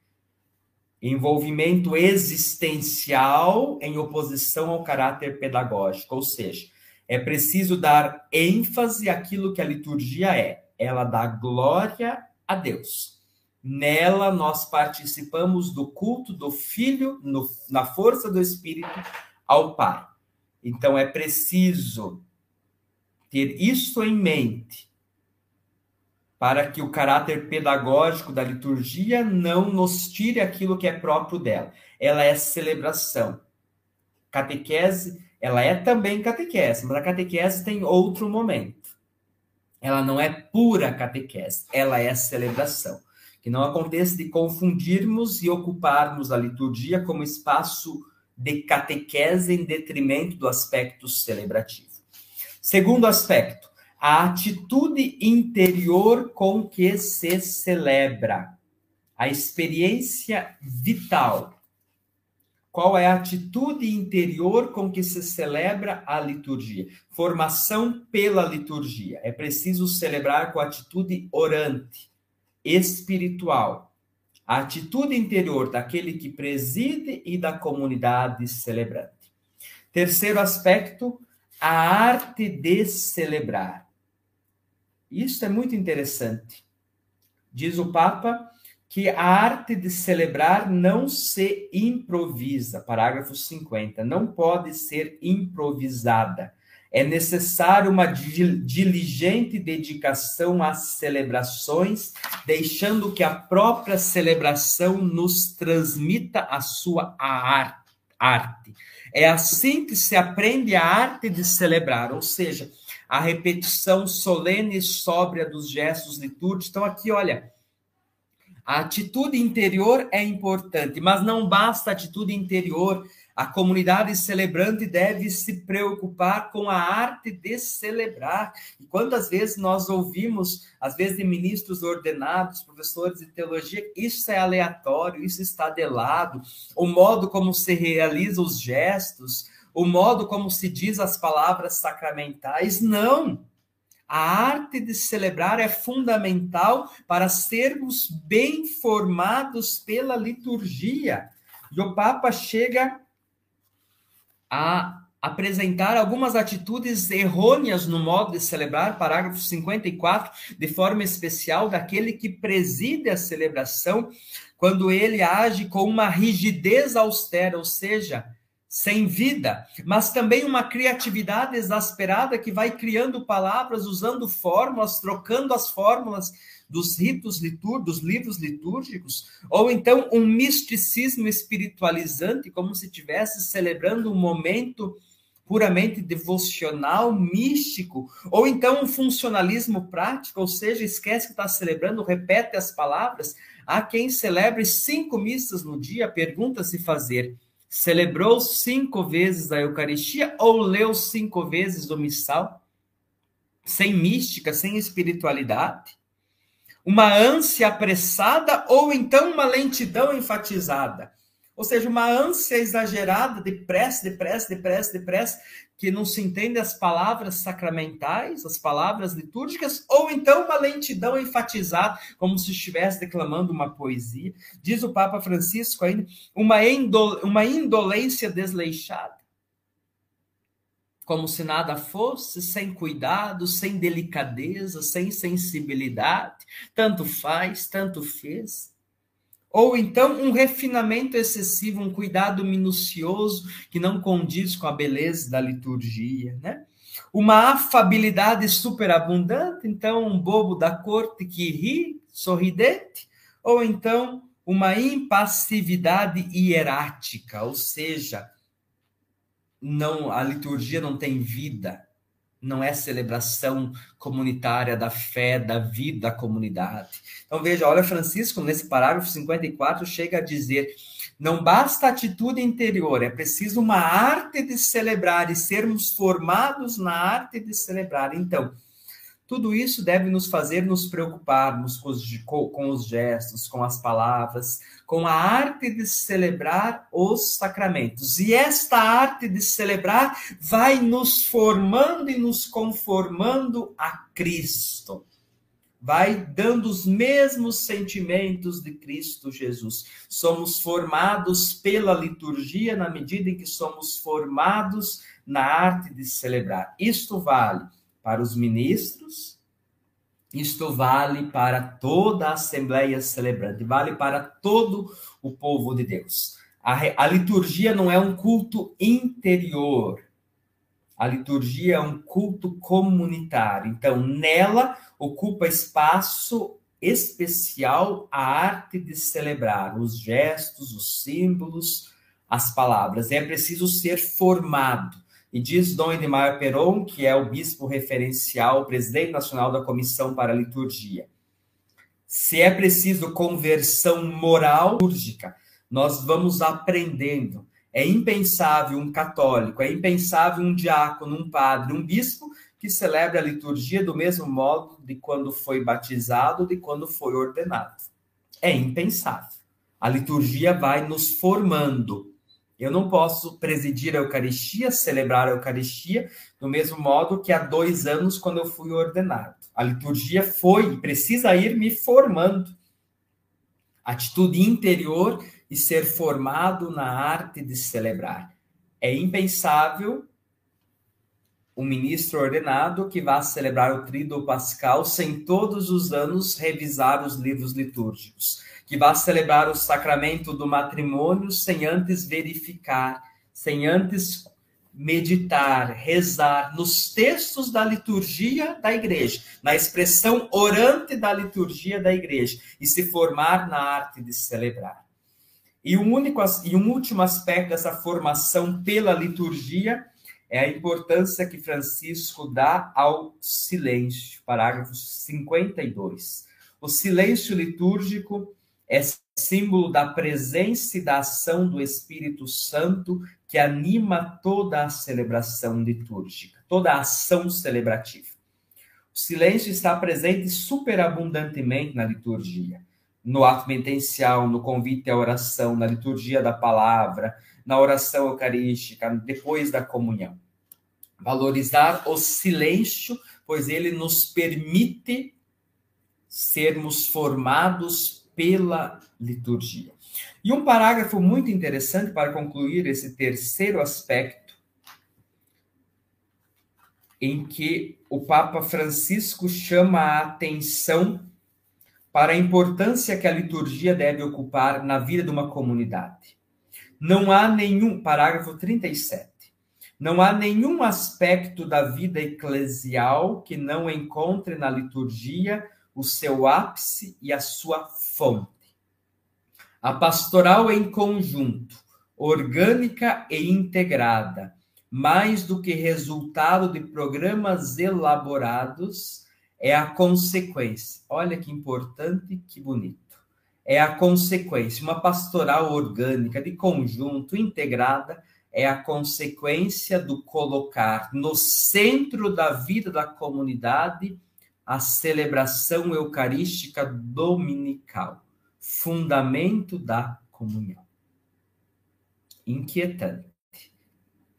Envolvimento existencial em oposição ao caráter pedagógico, ou seja, é preciso dar ênfase àquilo que a liturgia é. Ela dá glória a Deus. Nela nós participamos do culto do Filho, no, na força do Espírito, ao Pai. Então é preciso ter isso em mente para que o caráter pedagógico da liturgia não nos tire aquilo que é próprio dela. Ela é celebração. Catequese, ela é também catequese, mas a catequese tem outro momento. Ela não é pura catequese, ela é celebração que não aconteça de confundirmos e ocuparmos a liturgia como espaço de catequese em detrimento do aspecto celebrativo. Segundo aspecto, a atitude interior com que se celebra, a experiência vital. Qual é a atitude interior com que se celebra a liturgia? Formação pela liturgia. É preciso celebrar com atitude orante espiritual, a atitude interior daquele que preside e da comunidade celebrante. Terceiro aspecto, a arte de celebrar. Isso é muito interessante. Diz o Papa que a arte de celebrar não se improvisa, parágrafo 50, não pode ser improvisada. É necessário uma diligente dedicação às celebrações, deixando que a própria celebração nos transmita a sua arte. É assim que se aprende a arte de celebrar, ou seja, a repetição solene e sóbria dos gestos litúrgicos. Então, aqui, olha, a atitude interior é importante, mas não basta a atitude interior. A comunidade celebrante deve se preocupar com a arte de celebrar. E quantas vezes nós ouvimos, às vezes, de ministros ordenados, professores de teologia, isso é aleatório, isso está de lado. O modo como se realiza os gestos, o modo como se diz as palavras sacramentais. Não. A arte de celebrar é fundamental para sermos bem formados pela liturgia. E o Papa chega a apresentar algumas atitudes errôneas no modo de celebrar, parágrafo 54, de forma especial daquele que preside a celebração, quando ele age com uma rigidez austera, ou seja, sem vida, mas também uma criatividade exasperada que vai criando palavras, usando fórmulas, trocando as fórmulas dos ritos litúrgicos, dos livros litúrgicos, ou então um misticismo espiritualizante, como se estivesse celebrando um momento puramente devocional, místico, ou então um funcionalismo prático, ou seja, esquece que está celebrando, repete as palavras. Há quem celebre cinco missas no dia, pergunta-se fazer celebrou cinco vezes a Eucaristia ou leu cinco vezes o missal? Sem mística, sem espiritualidade? Uma ânsia apressada ou então uma lentidão enfatizada? Ou seja, uma ânsia exagerada, depressa, depressa, depressa, depressa, que não se entende as palavras sacramentais, as palavras litúrgicas, ou então uma lentidão enfatizada, como se estivesse declamando uma poesia. Diz o Papa Francisco ainda, uma, indol uma indolência desleixada. Como se nada fosse, sem cuidado, sem delicadeza, sem sensibilidade, tanto faz, tanto fez. Ou então um refinamento excessivo, um cuidado minucioso que não condiz com a beleza da liturgia, né? Uma afabilidade superabundante, então um bobo da corte que ri, sorridente, ou então uma impassividade hierática, ou seja, não a liturgia não tem vida, não é celebração comunitária da fé, da vida da comunidade. Então veja, olha Francisco nesse parágrafo 54 chega a dizer: não basta atitude interior, é preciso uma arte de celebrar e sermos formados na arte de celebrar. Então, tudo isso deve nos fazer nos preocuparmos com os, com os gestos, com as palavras, com a arte de celebrar os sacramentos. E esta arte de celebrar vai nos formando e nos conformando a Cristo. Vai dando os mesmos sentimentos de Cristo Jesus. Somos formados pela liturgia na medida em que somos formados na arte de celebrar. Isto vale para os ministros, isto vale para toda a Assembleia Celebrante, vale para todo o povo de Deus. A, a, liturgia não é um culto interior, a liturgia é um culto comunitário. Então, nela ocupa espaço especial a arte de celebrar, os gestos, os símbolos, as palavras. É preciso ser formado. E diz Dom Edmar Peron, que é o bispo referencial, presidente nacional da Comissão para a Liturgia. Se é preciso conversão moral litúrgica, nós vamos aprendendo. É impensável um católico, é impensável um diácono, um padre, um bispo que celebre a liturgia do mesmo modo de quando foi batizado, de quando foi ordenado. É impensável. A liturgia vai nos formando, eu não posso presidir a Eucaristia, celebrar a Eucaristia, do mesmo modo que há dois anos, quando eu fui ordenado. A liturgia foi e precisa ir me formando. Atitude interior e ser formado na arte de celebrar. É impensável um ministro ordenado que vá celebrar o Tríduo Pascal sem todos os anos revisar os livros litúrgicos que vá celebrar o sacramento do matrimônio sem antes verificar, sem antes meditar, rezar nos textos da liturgia da igreja, na expressão orante da liturgia da igreja e se formar na arte de celebrar. E um, único, e um último aspecto dessa formação pela liturgia é a importância que Francisco dá ao silêncio, parágrafo 52. O silêncio litúrgico é símbolo da presença e da ação do Espírito Santo que anima toda a celebração litúrgica, toda a ação celebrativa. O silêncio está presente superabundantemente na liturgia no ato penitencial, no convite à oração, na liturgia da palavra, na oração eucarística, depois da comunhão. Valorizar o silêncio, pois ele nos permite sermos formados pela liturgia. E um parágrafo muito interessante para concluir esse terceiro aspecto, em que o Papa Francisco chama a atenção para a importância que a liturgia deve ocupar na vida de uma comunidade. Não há nenhum, parágrafo 37, não há nenhum aspecto da vida eclesial que não encontre na liturgia o seu ápice e a sua fonte. A pastoral em conjunto, orgânica e integrada, mais do que resultado de programas elaborados, é a consequência. Olha que importante, que bonito. É a consequência. Uma pastoral orgânica, de conjunto, integrada, é a consequência do colocar no centro da vida da comunidade a celebração eucarística dominical, fundamento da comunhão. Inquietante.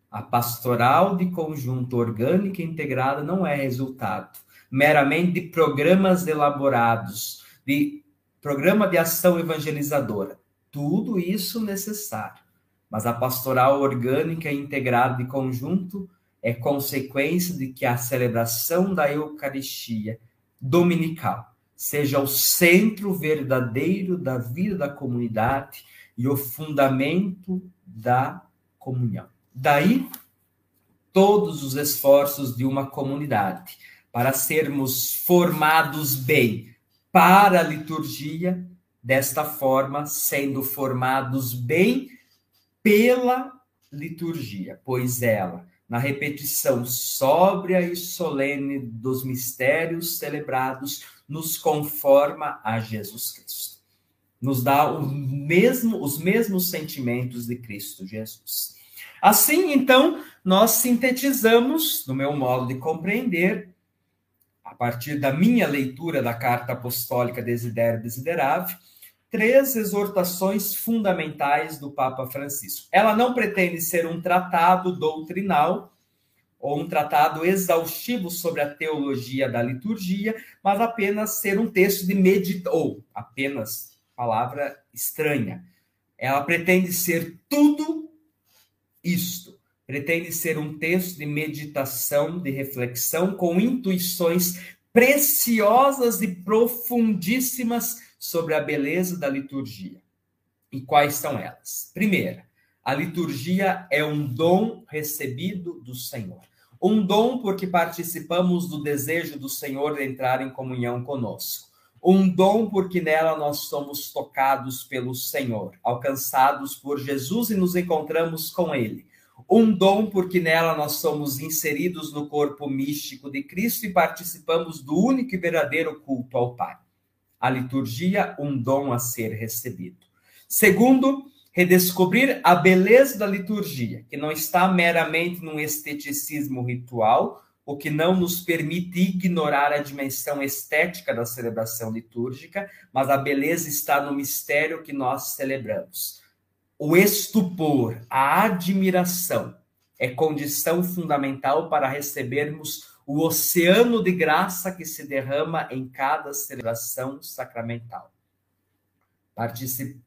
A pastoral de conjunto orgânica integrada não é resultado meramente de programas elaborados, de programa de ação evangelizadora. Tudo isso necessário. Mas a pastoral orgânica integrada de conjunto é consequência de que a celebração da Eucaristia dominical seja o centro verdadeiro da vida da comunidade e o fundamento da comunhão. Daí todos os esforços de uma comunidade para sermos formados bem para a liturgia, desta forma, sendo formados bem pela liturgia, pois ela, na repetição sóbria e solene dos mistérios celebrados, nos conforma a Jesus Cristo. Nos dá mesmo, os mesmos sentimentos de Cristo Jesus. Assim, então, nós sintetizamos, no meu modo de compreender, a partir da minha leitura da Carta Apostólica Desiderio Desiderave, três exortações fundamentais do Papa Francisco. Ela não pretende ser um tratado doutrinal ou um tratado exaustivo sobre a teologia da liturgia, mas apenas ser um texto de meditação, ou apenas palavra estranha. Ela pretende ser tudo isto pretende ser um texto de meditação, de reflexão, com intuições preciosas e profundíssimas sobre a beleza da liturgia. E quais são elas? Primeira, a liturgia é um dom recebido do Senhor. Um dom porque participamos do desejo do Senhor de entrar em comunhão conosco. Um dom porque nela nós somos tocados pelo Senhor, alcançados por Jesus e nos encontramos com Ele um dom, porque nela nós somos inseridos no corpo místico de Cristo e participamos do único e verdadeiro culto ao Pai. A liturgia, um dom a ser recebido. Segundo, redescobrir a beleza da liturgia, que não está meramente num esteticismo ritual, o que não nos permite ignorar a dimensão estética da celebração litúrgica, mas a beleza está no mistério que nós celebramos o estupor, a admiração é condição fundamental para recebermos o oceano de graça que se derrama em cada celebração sacramental.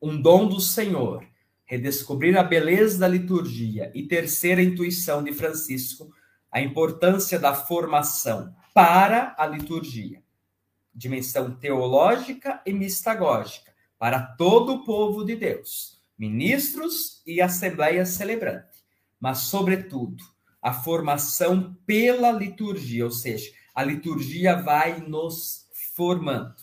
Um dom do Senhor, redescobrir a beleza da liturgia e terceira intuição de Francisco, a importância da formação para a liturgia, dimensão teológica e mistagógica para todo o povo de Deus ministros e assembleia celebrante, mas, sobretudo, a formação pela liturgia, ou seja, a liturgia vai nos formando.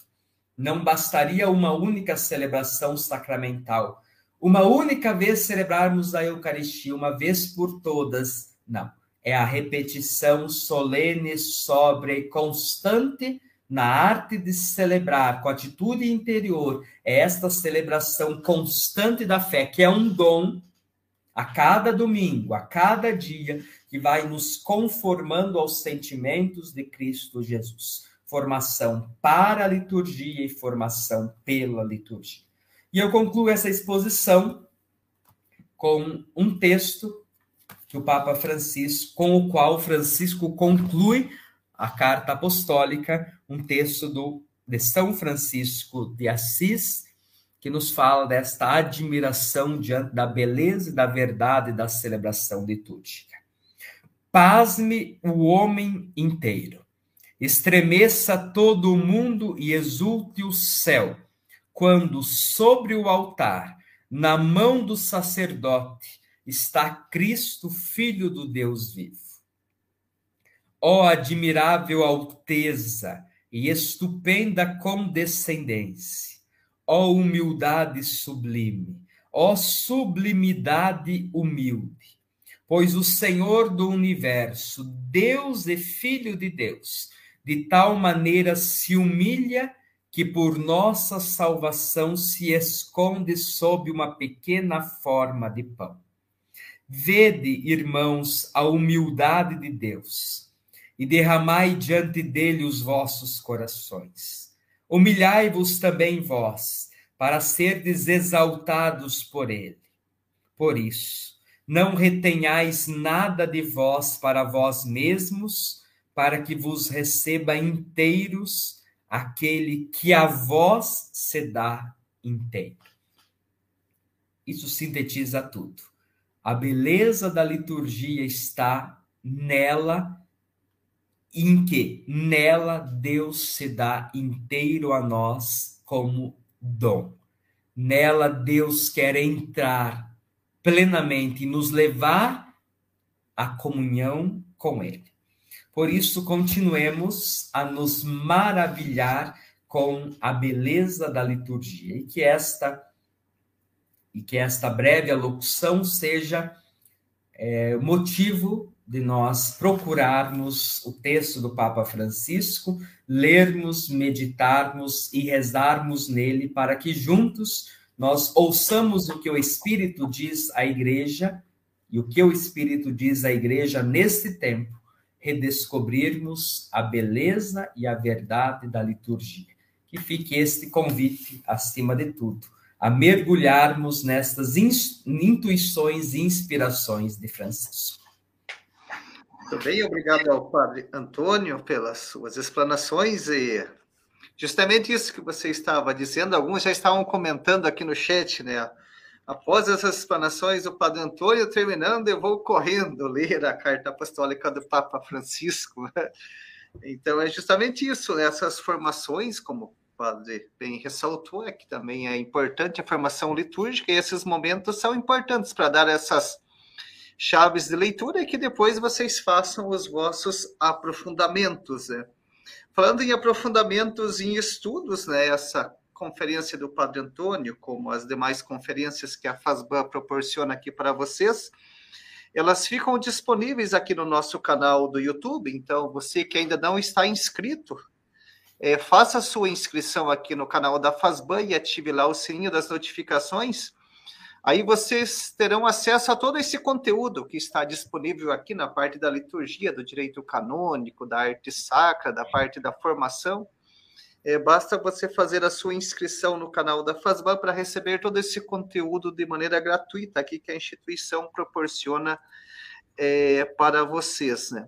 Não bastaria uma única celebração sacramental, uma única vez celebrarmos a Eucaristia, uma vez por todas. Não. É a repetição solene, sóbria e constante na arte de celebrar com atitude interior. É esta celebração constante da fé, que é um dom a cada domingo, a cada dia, que vai nos conformando aos sentimentos de Cristo Jesus. Formação para a liturgia e formação pela liturgia. E eu concluo essa exposição com um texto que o Papa Francisco, com o qual Francisco conclui a carta apostólica, um texto do de São Francisco de Assis, que nos fala desta admiração diante da beleza e da verdade da celebração litúrgica. Pasme o homem inteiro, estremeça todo o mundo e exulte o céu, quando sobre o altar, na mão do sacerdote, está Cristo, Filho do Deus vivo. Ó admirável alteza e estupenda condescendência! Ó humildade sublime, ó sublimidade humilde, pois o Senhor do universo, Deus e Filho de Deus, de tal maneira se humilha que por nossa salvação se esconde sob uma pequena forma de pão. Vede, irmãos, a humildade de Deus e derramai diante dele os vossos corações Humilhai-vos também vós, para serdes exaltados por ele. Por isso, não retenhais nada de vós para vós mesmos, para que vos receba inteiros aquele que a vós se dá inteiro. Isso sintetiza tudo. A beleza da liturgia está nela em que nela Deus se dá inteiro a nós como dom. Nela Deus quer entrar plenamente nos levar à comunhão com Ele. Por isso, continuemos a nos maravilhar com a beleza da liturgia e que esta e que esta breve alocução seja é, motivo de nós procurarmos o texto do Papa Francisco, lermos, meditarmos e rezarmos nele para que juntos nós ouçamos o que o Espírito diz à igreja e o que o Espírito diz à igreja neste tempo, redescobrirmos a beleza e a verdade da liturgia. Que fique este convite, acima de tudo, a mergulharmos nestas intuições e inspirações de Francisco. Muito bem, obrigado ao Padre Antônio pelas suas explanações e justamente isso que você estava dizendo, alguns já estavam comentando aqui no chat, né? Após essas explanações, o Padre Antônio terminando, eu vou correndo ler a carta apostólica do Papa Francisco. Então, é justamente isso, né? essas formações, como o Padre bem ressaltou, é que também é importante a formação litúrgica, e esses momentos são importantes para dar essas chaves de leitura e que depois vocês façam os vossos aprofundamentos. Né? Falando em aprofundamentos em estudos, né, essa conferência do Padre Antônio, como as demais conferências que a FASBAN proporciona aqui para vocês, elas ficam disponíveis aqui no nosso canal do YouTube. Então, você que ainda não está inscrito, é, faça sua inscrição aqui no canal da FASBAN e ative lá o sininho das notificações Aí vocês terão acesso a todo esse conteúdo que está disponível aqui na parte da liturgia, do direito canônico, da arte sacra, da parte da formação. É, basta você fazer a sua inscrição no canal da FASBA para receber todo esse conteúdo de maneira gratuita aqui que a instituição proporciona é, para vocês, né?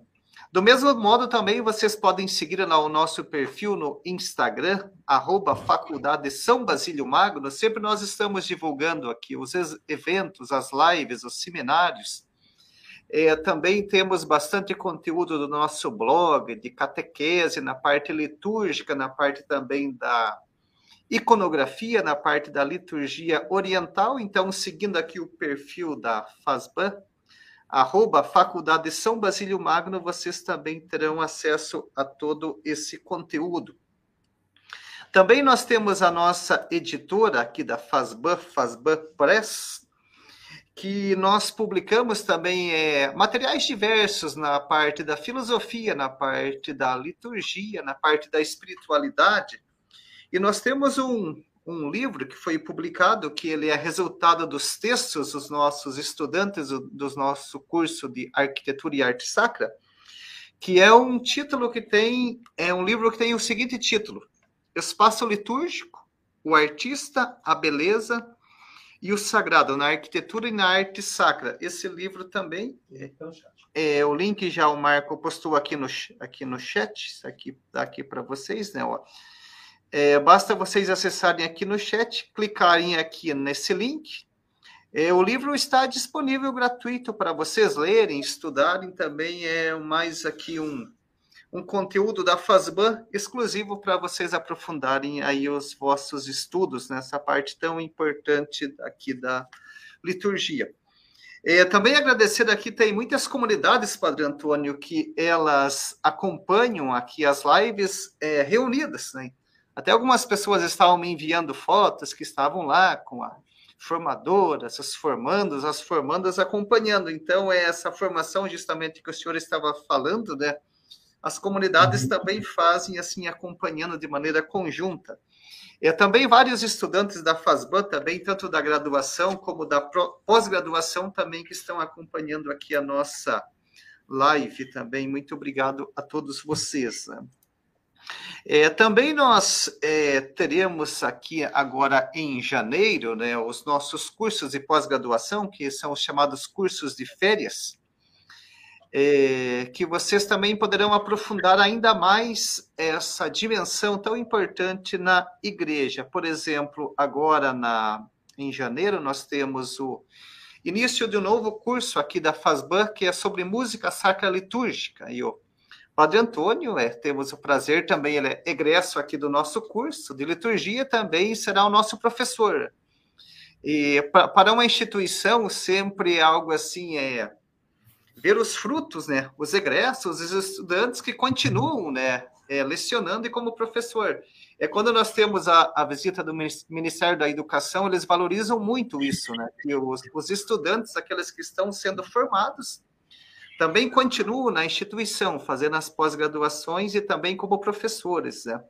Do mesmo modo, também vocês podem seguir o nosso perfil no Instagram, arroba Faculdade São Basílio Magno. Sempre nós estamos divulgando aqui os eventos, as lives, os seminários. É, também temos bastante conteúdo do nosso blog, de catequese, na parte litúrgica, na parte também da iconografia, na parte da liturgia oriental. Então, seguindo aqui o perfil da FASBAN, arroba Faculdade São Basílio Magno, vocês também terão acesso a todo esse conteúdo. Também nós temos a nossa editora aqui da Fazban, Fazban Press, que nós publicamos também é, materiais diversos na parte da filosofia, na parte da liturgia, na parte da espiritualidade. E nós temos um, um livro que foi publicado, que ele é resultado dos textos dos nossos estudantes do, do nosso curso de Arquitetura e Arte Sacra, que é um título que tem, é um livro que tem o seguinte título: Espaço Litúrgico, o Artista, a Beleza e o Sagrado na Arquitetura e na Arte Sacra. Esse livro também é, é o link já o Marco postou aqui no aqui no chat, aqui aqui para vocês, né? Ó. É, basta vocês acessarem aqui no chat, clicarem aqui nesse link. É, o livro está disponível gratuito para vocês lerem, estudarem. Também é mais aqui um, um conteúdo da FASBAN exclusivo para vocês aprofundarem aí os vossos estudos nessa parte tão importante aqui da liturgia. É, também agradecer aqui, tem muitas comunidades, Padre Antônio, que elas acompanham aqui as lives é, reunidas, né? Até algumas pessoas estavam me enviando fotos que estavam lá com a formadora, os formandos, as formandas acompanhando. Então, é essa formação justamente que o senhor estava falando, né? As comunidades uhum. também fazem assim, acompanhando de maneira conjunta. É, também vários estudantes da FASBAN, também, tanto da graduação como da pós-graduação, também que estão acompanhando aqui a nossa live também. Muito obrigado a todos vocês. Né? É, também nós é, teremos aqui agora em janeiro né, os nossos cursos de pós-graduação, que são os chamados cursos de férias, é, que vocês também poderão aprofundar ainda mais essa dimensão tão importante na igreja. Por exemplo, agora na, em janeiro nós temos o início de um novo curso aqui da FASBAN, que é sobre música sacra litúrgica, e o Padre Antônio, é, temos o prazer também, ele é egresso aqui do nosso curso de liturgia, também será o nosso professor. E pra, para uma instituição, sempre algo assim é ver os frutos, né? Os egressos, os estudantes que continuam, né? É, lecionando e como professor. É quando nós temos a, a, visita do Ministério da Educação, eles valorizam muito isso, né? Que os, os estudantes, aqueles que estão sendo formados, também continuo na instituição, fazendo as pós-graduações e também como professores, né?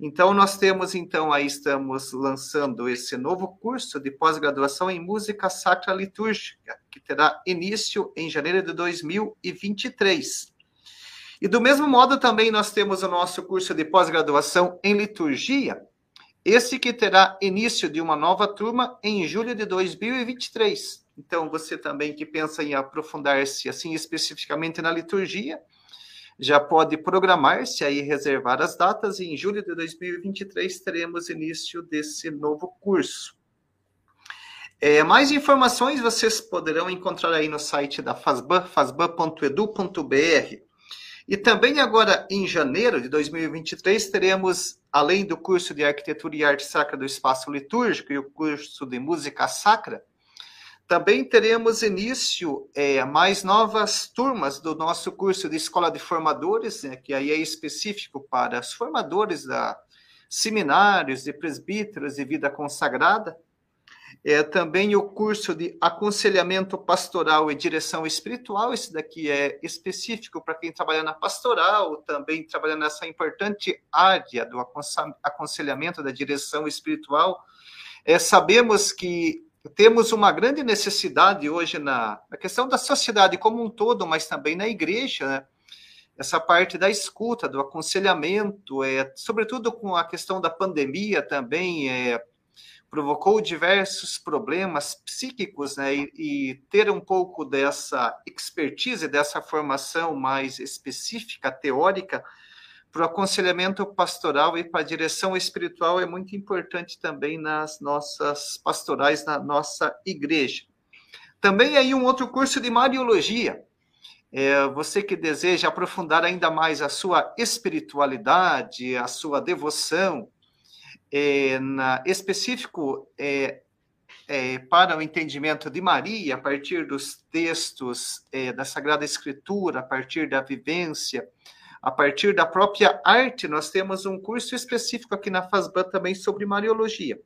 Então, nós temos, então, aí estamos lançando esse novo curso de pós-graduação em música sacra litúrgica, que terá início em janeiro de 2023. E do mesmo modo, também nós temos o nosso curso de pós-graduação em liturgia, esse que terá início de uma nova turma em julho de 2023. Então, você também que pensa em aprofundar-se assim especificamente na liturgia, já pode programar-se aí reservar as datas e em julho de 2023 teremos início desse novo curso. É, mais informações vocês poderão encontrar aí no site da Fasban, fasban.edu.br. E também agora em janeiro de 2023 teremos, além do curso de Arquitetura e Arte Sacra do Espaço Litúrgico e o curso de Música Sacra, também teremos início é, mais novas turmas do nosso curso de Escola de Formadores, né, que aí é específico para os formadores da seminários de presbíteros e vida consagrada. É, também o curso de aconselhamento pastoral e direção espiritual, esse daqui é específico para quem trabalha na pastoral, também trabalha nessa importante área do aconselhamento da direção espiritual. É, sabemos que temos uma grande necessidade hoje na, na, questão da sociedade como um todo, mas também na igreja, né? essa parte da escuta, do aconselhamento, é, sobretudo com a questão da pandemia também, é, provocou diversos problemas psíquicos, né? E, e, ter um pouco dessa expertise, dessa formação mais específica, teórica, para o aconselhamento pastoral e para a direção espiritual é muito importante também nas nossas pastorais, na nossa igreja. Também aí um outro curso de Mariologia. É, você que deseja aprofundar ainda mais a sua espiritualidade, a sua devoção, é, na, específico, é, é, para o entendimento de Maria, a partir dos textos é, da Sagrada Escritura, a partir da vivência, a partir da própria arte, nós temos um curso específico aqui na FASBAN também sobre Mariologia.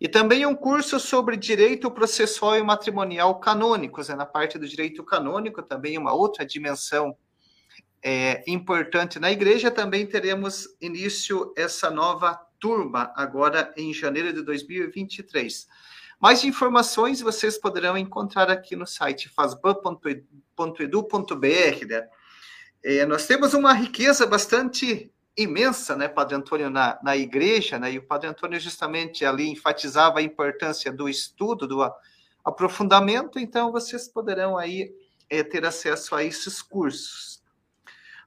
E também um curso sobre direito processual e matrimonial canônicos, né? na parte do direito canônico, também uma outra dimensão é, importante na igreja. Também teremos início essa nova turma, agora em janeiro de 2023. Mais informações vocês poderão encontrar aqui no site fasban.edu.br. Né? É, nós temos uma riqueza bastante imensa, né, Padre Antônio, na, na igreja, né, e o Padre Antônio justamente ali enfatizava a importância do estudo, do aprofundamento, então vocês poderão aí é, ter acesso a esses cursos.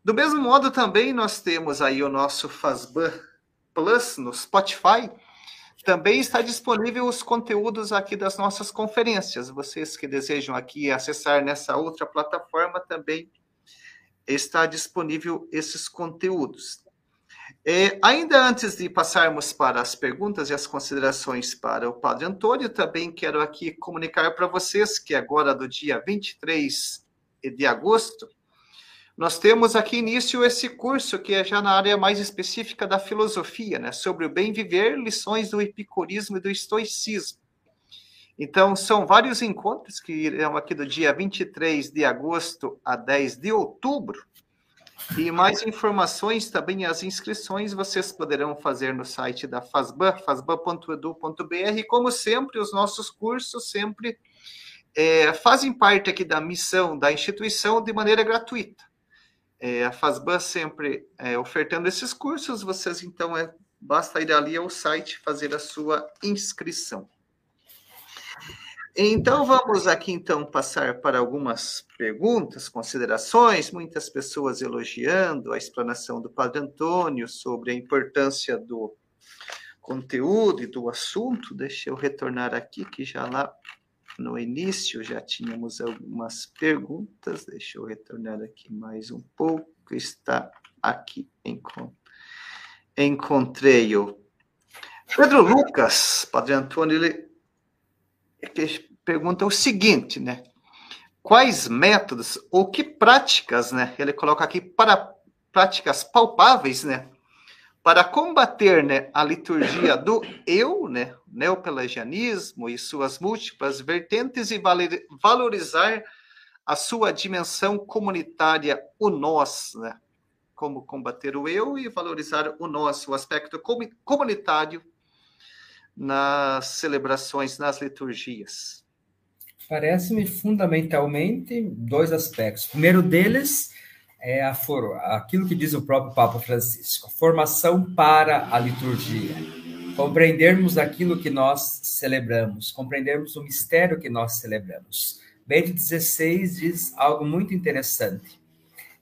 Do mesmo modo, também nós temos aí o nosso Fasban Plus no Spotify, também está disponível os conteúdos aqui das nossas conferências. Vocês que desejam aqui acessar nessa outra plataforma também está disponível esses conteúdos. É, ainda antes de passarmos para as perguntas e as considerações para o Padre Antônio, também quero aqui comunicar para vocês que agora, do dia 23 de agosto, nós temos aqui início esse curso que é já na área mais específica da filosofia, né, sobre o bem viver, lições do epicurismo e do estoicismo. Então, são vários encontros que irão aqui do dia 23 de agosto a 10 de outubro, e mais informações, também as inscrições, vocês poderão fazer no site da FASBAN, fasban.edu.br. Como sempre, os nossos cursos sempre é, fazem parte aqui da missão da instituição de maneira gratuita. É, a FASBAN sempre é, ofertando esses cursos, vocês então é, basta ir ali ao site fazer a sua inscrição. Então vamos aqui então passar para algumas perguntas, considerações, muitas pessoas elogiando a explanação do Padre Antônio sobre a importância do conteúdo e do assunto. Deixa eu retornar aqui que já lá no início já tínhamos algumas perguntas. Deixa eu retornar aqui mais um pouco. Está aqui encontrei o Pedro Lucas, Padre Antônio, ele pergunta o seguinte, né? Quais métodos ou que práticas, né? Ele coloca aqui para práticas palpáveis, né? Para combater né, a liturgia do eu, né, neopelagianismo e suas múltiplas vertentes e valorizar a sua dimensão comunitária, o nós, né? Como combater o eu e valorizar o nós, o aspecto comunitário nas celebrações, nas liturgias? Parece-me fundamentalmente dois aspectos. O primeiro deles é a for, aquilo que diz o próprio Papa Francisco, a formação para a liturgia. Compreendermos aquilo que nós celebramos, compreendermos o mistério que nós celebramos. Bento XVI diz algo muito interessante.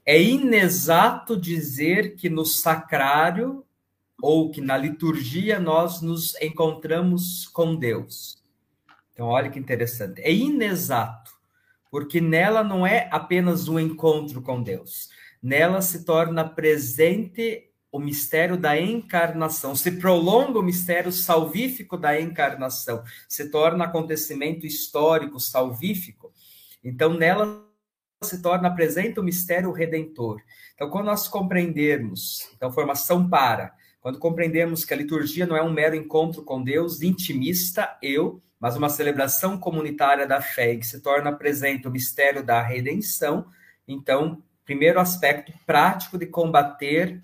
É inexato dizer que no sacrário ou que na liturgia nós nos encontramos com Deus. Então, olha que interessante. É inexato, porque nela não é apenas um encontro com Deus. Nela se torna presente o mistério da encarnação, se prolonga o mistério salvífico da encarnação, se torna acontecimento histórico salvífico. Então, nela se torna presente o mistério redentor. Então, quando nós compreendermos, então, formação para, quando compreendemos que a liturgia não é um mero encontro com Deus, intimista, eu, mas uma celebração comunitária da fé, que se torna presente o mistério da redenção, então, primeiro aspecto prático de combater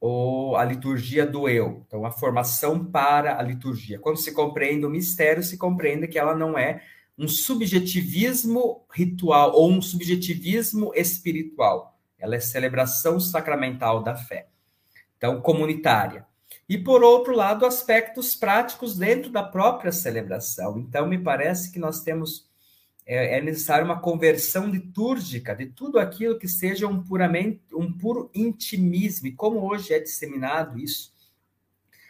o, a liturgia do eu, então a formação para a liturgia. Quando se compreende o mistério, se compreende que ela não é um subjetivismo ritual ou um subjetivismo espiritual. Ela é celebração sacramental da fé então comunitária. E por outro lado, aspectos práticos dentro da própria celebração. Então, me parece que nós temos é, é necessário uma conversão litúrgica de tudo aquilo que seja um puramente um puro intimismo. E como hoje é disseminado isso,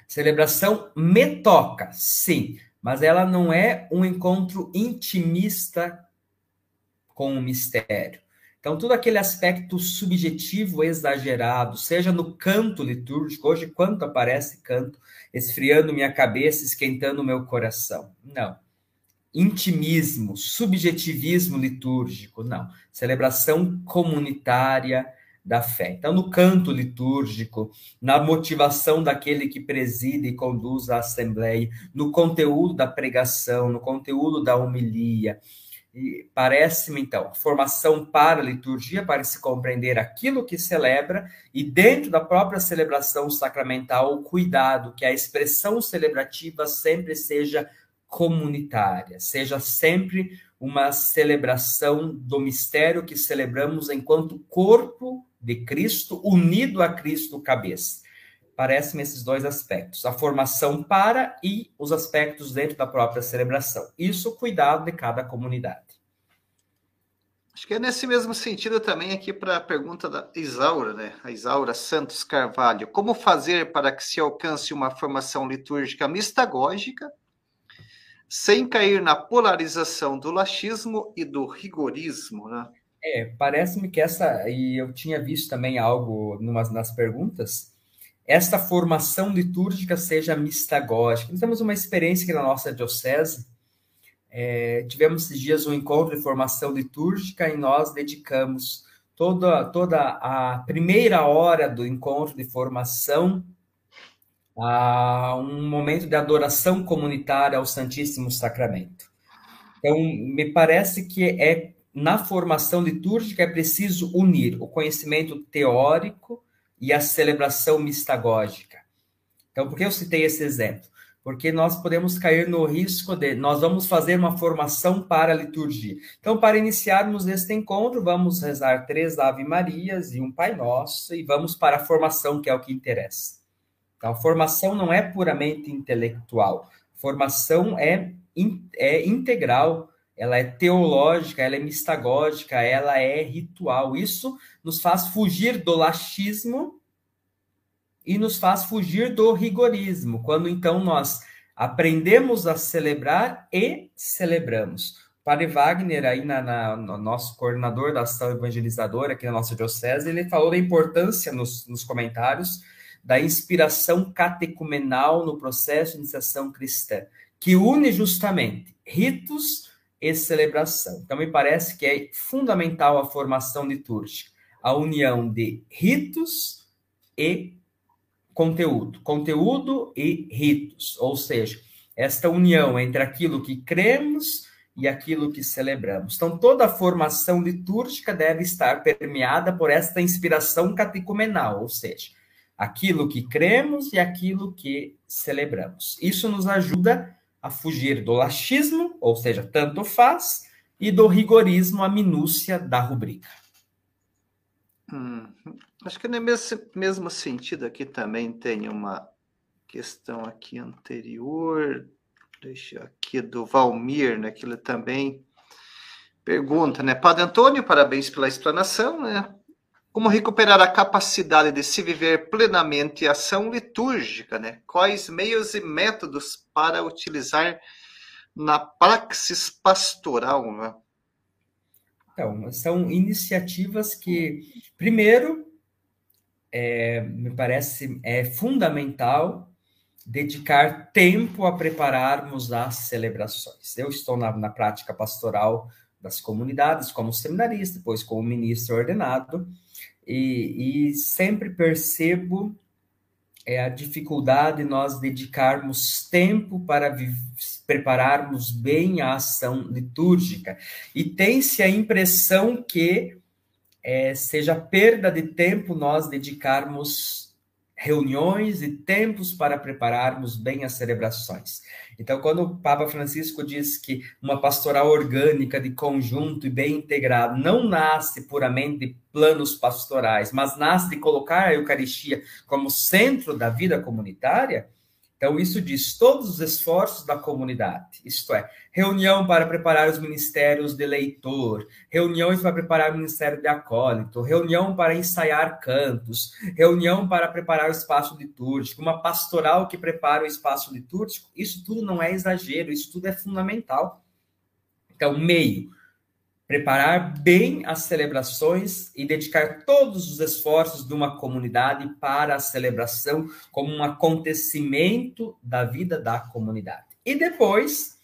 celebração me toca, sim, mas ela não é um encontro intimista com o mistério. Então, todo aquele aspecto subjetivo exagerado, seja no canto litúrgico, hoje quanto aparece canto, esfriando minha cabeça, esquentando meu coração. Não. Intimismo, subjetivismo litúrgico, não. Celebração comunitária da fé. Então, no canto litúrgico, na motivação daquele que preside e conduz a assembleia, no conteúdo da pregação, no conteúdo da homilia, e parece-me, então, formação para a liturgia, para se compreender aquilo que celebra, e dentro da própria celebração sacramental, o cuidado que a expressão celebrativa sempre seja comunitária, seja sempre uma celebração do mistério que celebramos enquanto corpo de Cristo, unido a Cristo cabeça. Parece-me esses dois aspectos, a formação para e os aspectos dentro da própria celebração. Isso, cuidado de cada comunidade. Acho que é nesse mesmo sentido também aqui para a pergunta da Isaura, né? A Isaura Santos Carvalho. Como fazer para que se alcance uma formação litúrgica mistagógica sem cair na polarização do laxismo e do rigorismo, né? É, parece-me que essa, e eu tinha visto também algo numas, nas perguntas, esta formação litúrgica seja mistagógica. Nós temos uma experiência aqui na nossa diocese, é, tivemos esses dias um encontro de formação litúrgica e nós dedicamos toda, toda a primeira hora do encontro de formação a um momento de adoração comunitária ao Santíssimo Sacramento. Então, me parece que é na formação litúrgica é preciso unir o conhecimento teórico e a celebração mistagógica. Então, por que eu citei esse exemplo? Porque nós podemos cair no risco de nós vamos fazer uma formação para a liturgia. Então, para iniciarmos este encontro, vamos rezar três Ave Marias e um Pai Nosso e vamos para a formação, que é o que interessa. Então, a formação não é puramente intelectual. Formação é, é integral ela é teológica, ela é mistagógica, ela é ritual. Isso nos faz fugir do laxismo e nos faz fugir do rigorismo, quando então nós aprendemos a celebrar e celebramos. O Padre Wagner, aí na, na, no nosso coordenador da ação evangelizadora aqui na nossa diocese, ele falou da importância nos, nos comentários da inspiração catecumenal no processo de iniciação cristã, que une justamente ritos e celebração. Então, me parece que é fundamental a formação litúrgica, a união de ritos e conteúdo, conteúdo e ritos, ou seja, esta união entre aquilo que cremos e aquilo que celebramos. Então, toda a formação litúrgica deve estar permeada por esta inspiração catecumenal, ou seja, aquilo que cremos e aquilo que celebramos. Isso nos ajuda a fugir do laxismo, ou seja, tanto faz, e do rigorismo, a minúcia da rubrica. Hum, acho que mesmo, mesmo sentido aqui também tem uma questão aqui anterior, deixa aqui do Valmir, né, que ele também pergunta, né, Padre Antônio, parabéns pela explanação, né, como recuperar a capacidade de se viver plenamente a ação litúrgica, né? Quais meios e métodos para utilizar na praxis pastoral, né? Então, são iniciativas que, primeiro, é, me parece é fundamental dedicar tempo a prepararmos as celebrações. Eu estou na, na prática pastoral das comunidades como seminarista, depois como ministro ordenado, e, e sempre percebo é, a dificuldade de nós dedicarmos tempo para prepararmos bem a ação litúrgica. E tem-se a impressão que é, seja perda de tempo nós dedicarmos reuniões e tempos para prepararmos bem as celebrações. Então, quando o Papa Francisco diz que uma pastoral orgânica de conjunto e bem integrado não nasce puramente de planos pastorais, mas nasce de colocar a Eucaristia como centro da vida comunitária, então, isso diz todos os esforços da comunidade, isto é, reunião para preparar os ministérios de leitor, reuniões para preparar o ministério de acólito, reunião para ensaiar cantos, reunião para preparar o espaço litúrgico, uma pastoral que prepara o espaço litúrgico, isso tudo não é exagero, isso tudo é fundamental. Então, meio, preparar bem as celebrações e dedicar todos os esforços de uma comunidade para a celebração como um acontecimento da vida da comunidade. E depois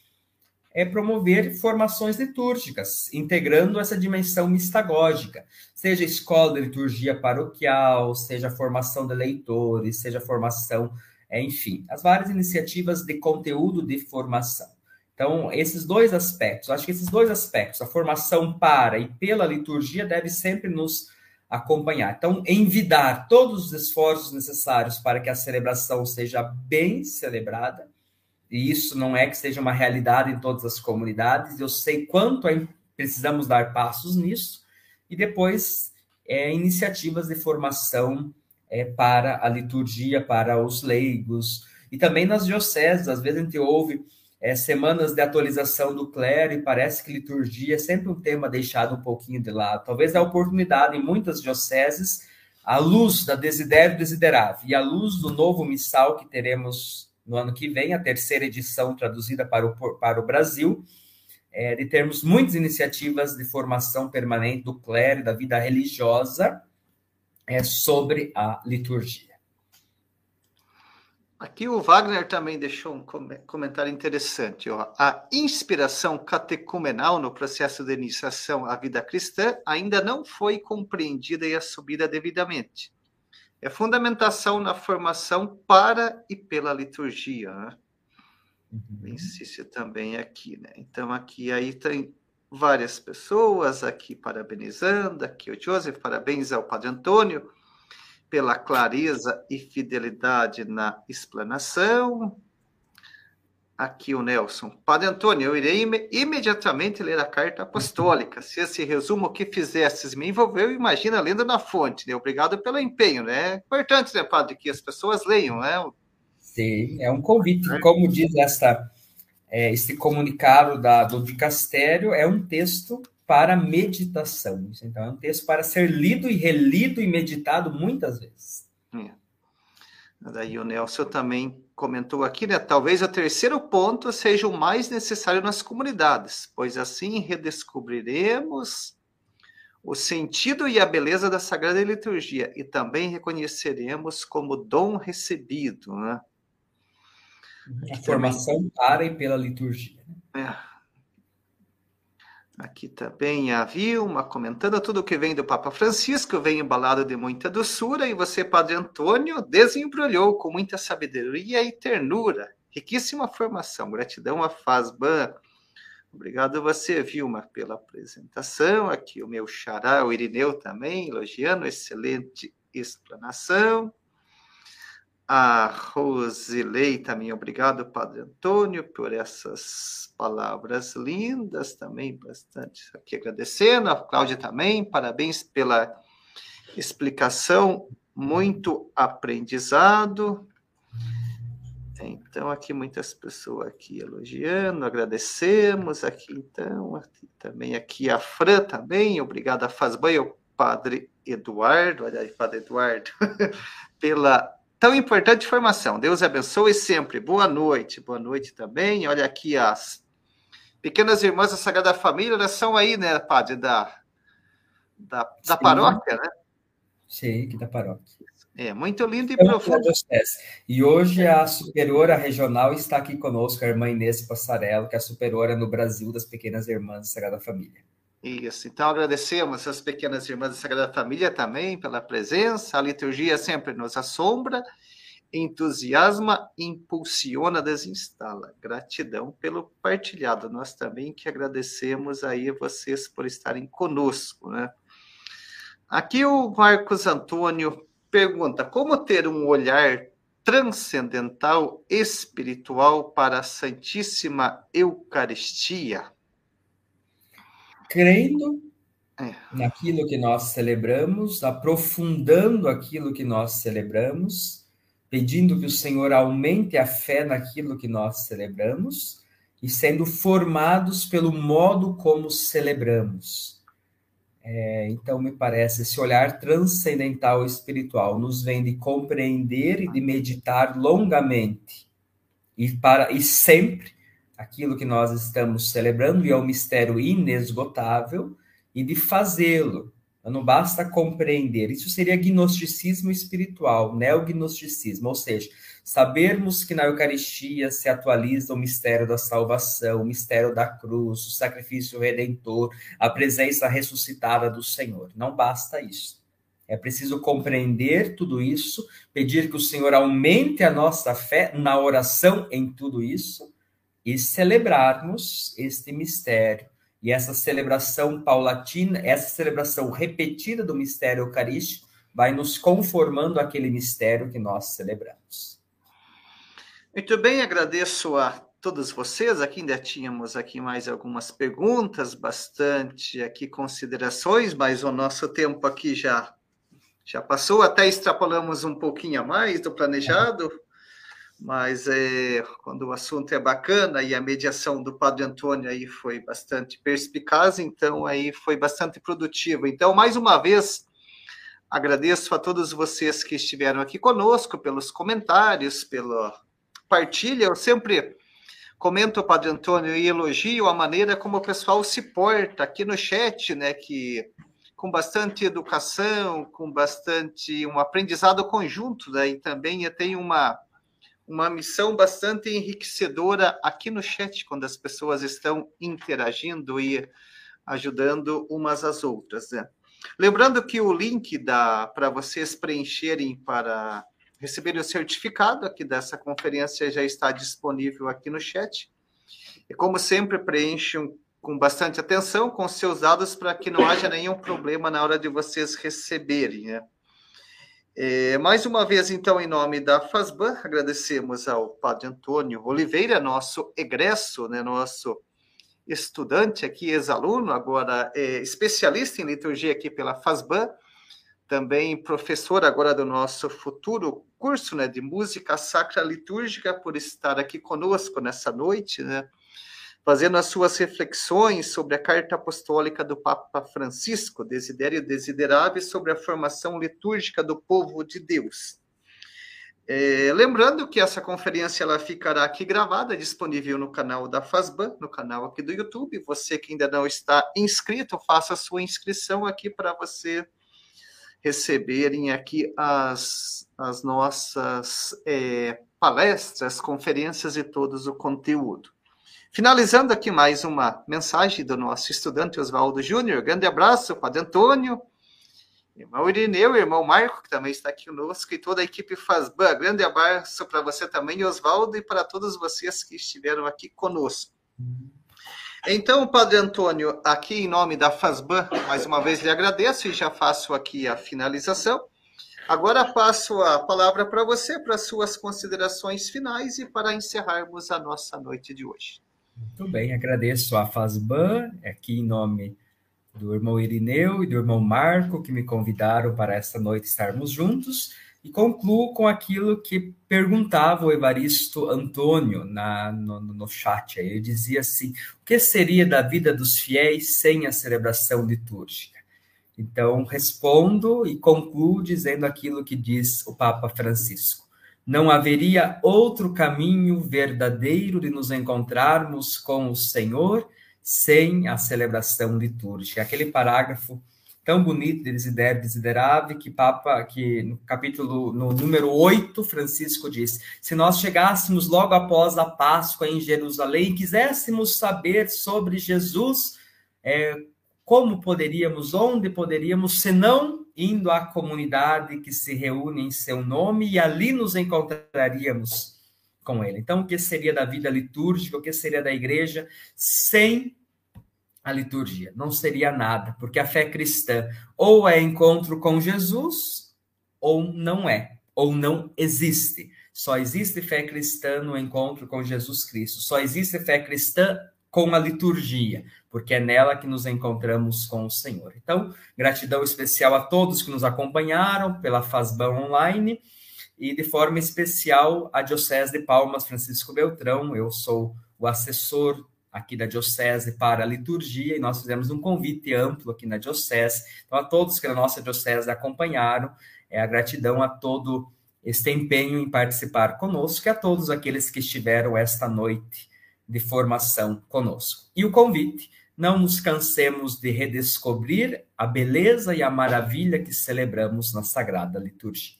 é promover formações litúrgicas, integrando essa dimensão mistagógica, seja escola de liturgia paroquial, seja formação de leitores, seja formação, é, enfim, as várias iniciativas de conteúdo de formação. Então, esses dois aspectos, acho que esses dois aspectos, a formação para e pela liturgia, deve sempre nos acompanhar. Então, envidar todos os esforços necessários para que a celebração seja bem celebrada, e isso não é que seja uma realidade em todas as comunidades, eu sei quanto precisamos dar passos nisso, e depois é, iniciativas de formação é, para a liturgia, para os leigos, e também nas dioceses, às vezes a gente ouve é, semanas de atualização do clero e parece que liturgia é sempre um tema deixado um pouquinho de lado. Talvez a oportunidade em muitas dioceses, à luz da Desidério Desiderável e à luz do novo missal que teremos no ano que vem, a terceira edição traduzida para o, para o Brasil, é, de termos muitas iniciativas de formação permanente do clero e da vida religiosa é, sobre a liturgia. Aqui o Wagner também deixou um comentário interessante. Ó. A inspiração catecumenal no processo de iniciação à vida cristã ainda não foi compreendida e assumida devidamente. É fundamentação na formação para e pela liturgia. Né? Uhum. Insiste também aqui. Né? Então, aqui aí tem várias pessoas aqui parabenizando. Aqui o Joseph, parabéns ao Padre Antônio pela clareza e fidelidade na explanação. Aqui o Nelson. Padre Antônio, eu irei im imediatamente ler a carta apostólica. Se esse resumo que fizestes me envolveu, imagina lendo na fonte. Né? Obrigado pelo empenho, né? É importante, né, Padre, que as pessoas leiam, né? Sim, é um convite. Como diz esta, é, esse comunicado da, do dicastério, é um texto para meditação. Então, é um texto para ser lido e relido e meditado muitas vezes. É. Daí o Nelson também comentou aqui, né? Talvez o terceiro ponto seja o mais necessário nas comunidades, pois assim redescobriremos o sentido e a beleza da Sagrada Liturgia e também reconheceremos como dom recebido, né? A formação para e pela liturgia. É. Aqui também a Vilma comentando tudo que vem do Papa Francisco, vem embalado de muita doçura, e você, Padre Antônio, desembrulhou com muita sabedoria e ternura. Riquíssima formação. Gratidão a Fazban. Obrigado a você, Vilma, pela apresentação. Aqui o meu xará, o Irineu também, elogiando, excelente explanação. A Rosilei também, obrigado, Padre Antônio, por essas palavras lindas, também bastante aqui agradecendo. A Cláudia também, parabéns pela explicação, muito aprendizado. Então, aqui muitas pessoas aqui elogiando, agradecemos aqui, então, aqui, também aqui a Fran também, obrigado a Fazbanha, o Padre Eduardo, aí, Padre Eduardo, pela Tão importante formação. Deus abençoe sempre. Boa noite. Boa noite também. Olha aqui as pequenas irmãs da Sagrada Família, elas são aí, né, padre, da, da, da paróquia, né? Sim, da paróquia. É, muito lindo e profundo. E hoje a superiora regional está aqui conosco, a irmã Inês Passarello, que é a superiora no Brasil das Pequenas Irmãs da Sagrada Família. Isso, então agradecemos as pequenas irmãs da Sagrada Família também pela presença. A liturgia sempre nos assombra, entusiasma, impulsiona, desinstala. Gratidão pelo partilhado. Nós também que agradecemos aí vocês por estarem conosco, né? Aqui o Marcos Antônio pergunta: como ter um olhar transcendental espiritual para a Santíssima Eucaristia? Crendo é. naquilo que nós celebramos, aprofundando aquilo que nós celebramos, pedindo que o Senhor aumente a fé naquilo que nós celebramos e sendo formados pelo modo como celebramos. É, então, me parece, esse olhar transcendental espiritual nos vem de compreender e de meditar longamente e, para, e sempre aquilo que nós estamos celebrando, e é um mistério inesgotável, e de fazê-lo. Não basta compreender. Isso seria gnosticismo espiritual, neognosticismo, ou seja, sabermos que na Eucaristia se atualiza o mistério da salvação, o mistério da cruz, o sacrifício redentor, a presença ressuscitada do Senhor. Não basta isso. É preciso compreender tudo isso, pedir que o Senhor aumente a nossa fé na oração em tudo isso e celebrarmos este mistério. E essa celebração paulatina, essa celebração repetida do mistério eucarístico, vai nos conformando aquele mistério que nós celebramos. Muito bem, agradeço a todos vocês. Aqui ainda tínhamos aqui mais algumas perguntas, bastante aqui considerações, mas o nosso tempo aqui já já passou, até extrapolamos um pouquinho a mais do planejado, mas é, quando o assunto é bacana e a mediação do Padre Antônio aí foi bastante perspicaz, então aí foi bastante produtivo. Então, mais uma vez, agradeço a todos vocês que estiveram aqui conosco pelos comentários, pela partilha. Eu sempre comento, Padre Antônio, e elogio a maneira como o pessoal se porta aqui no chat, né, que com bastante educação, com bastante um aprendizado conjunto, né? também tem uma uma missão bastante enriquecedora aqui no chat quando as pessoas estão interagindo e ajudando umas às outras, né? Lembrando que o link para vocês preencherem para receberem o certificado aqui dessa conferência já está disponível aqui no chat. E como sempre, preencham com bastante atenção com seus dados para que não haja nenhum problema na hora de vocês receberem. Né? É, mais uma vez, então, em nome da FASBAN, agradecemos ao Padre Antônio Oliveira, nosso egresso, né, nosso estudante aqui, ex-aluno, agora é, especialista em liturgia aqui pela FASBAN, também professor agora do nosso futuro curso né, de música sacra litúrgica, por estar aqui conosco nessa noite, né? Fazendo as suas reflexões sobre a carta apostólica do Papa Francisco, Desidério Desiderável, sobre a formação litúrgica do povo de Deus. É, lembrando que essa conferência ela ficará aqui gravada, disponível no canal da FASBAN, no canal aqui do YouTube. Você que ainda não está inscrito, faça sua inscrição aqui para você receberem aqui as, as nossas é, palestras, conferências e todo o conteúdo. Finalizando aqui mais uma mensagem do nosso estudante Oswaldo Júnior. Grande abraço, Padre Antônio, irmão Irineu, irmão Marco, que também está aqui conosco, e toda a equipe FASBAN. Grande abraço para você também, Oswaldo, e para todos vocês que estiveram aqui conosco. Então, Padre Antônio, aqui em nome da FASBAN, mais uma vez lhe agradeço e já faço aqui a finalização. Agora passo a palavra para você, para suas considerações finais e para encerrarmos a nossa noite de hoje. Muito bem, agradeço a FASBAN, aqui em nome do irmão Irineu e do irmão Marco, que me convidaram para esta noite estarmos juntos, e concluo com aquilo que perguntava o Evaristo Antônio na, no, no chat. Ele dizia assim: o que seria da vida dos fiéis sem a celebração litúrgica? Então, respondo e concluo dizendo aquilo que diz o Papa Francisco. Não haveria outro caminho verdadeiro de nos encontrarmos com o Senhor sem a celebração litúrgica. Aquele parágrafo tão bonito de Desider Desiderave, que Papa, que no capítulo, no número 8, Francisco diz, se nós chegássemos logo após a Páscoa em Jerusalém e quiséssemos saber sobre Jesus, é, como poderíamos, onde poderíamos, senão indo à comunidade que se reúne em seu nome e ali nos encontraríamos com ele. Então, o que seria da vida litúrgica, o que seria da igreja sem a liturgia? Não seria nada, porque a fé cristã ou é encontro com Jesus ou não é, ou não existe. Só existe fé cristã no encontro com Jesus Cristo. Só existe fé cristã com a liturgia porque é nela que nos encontramos com o Senhor. Então, gratidão especial a todos que nos acompanharam pela Fazban Online e de forma especial a Diocese de Palmas Francisco Beltrão. Eu sou o assessor aqui da Diocese para a liturgia e nós fizemos um convite amplo aqui na Diocese. Então, a todos que na nossa Diocese acompanharam, é a gratidão a todo este empenho em participar conosco e a todos aqueles que estiveram esta noite de formação conosco. E o convite, não nos cansemos de redescobrir a beleza e a maravilha que celebramos na Sagrada Liturgia.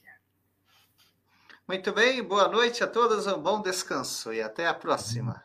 Muito bem, boa noite a todos, um bom descanso e até a próxima.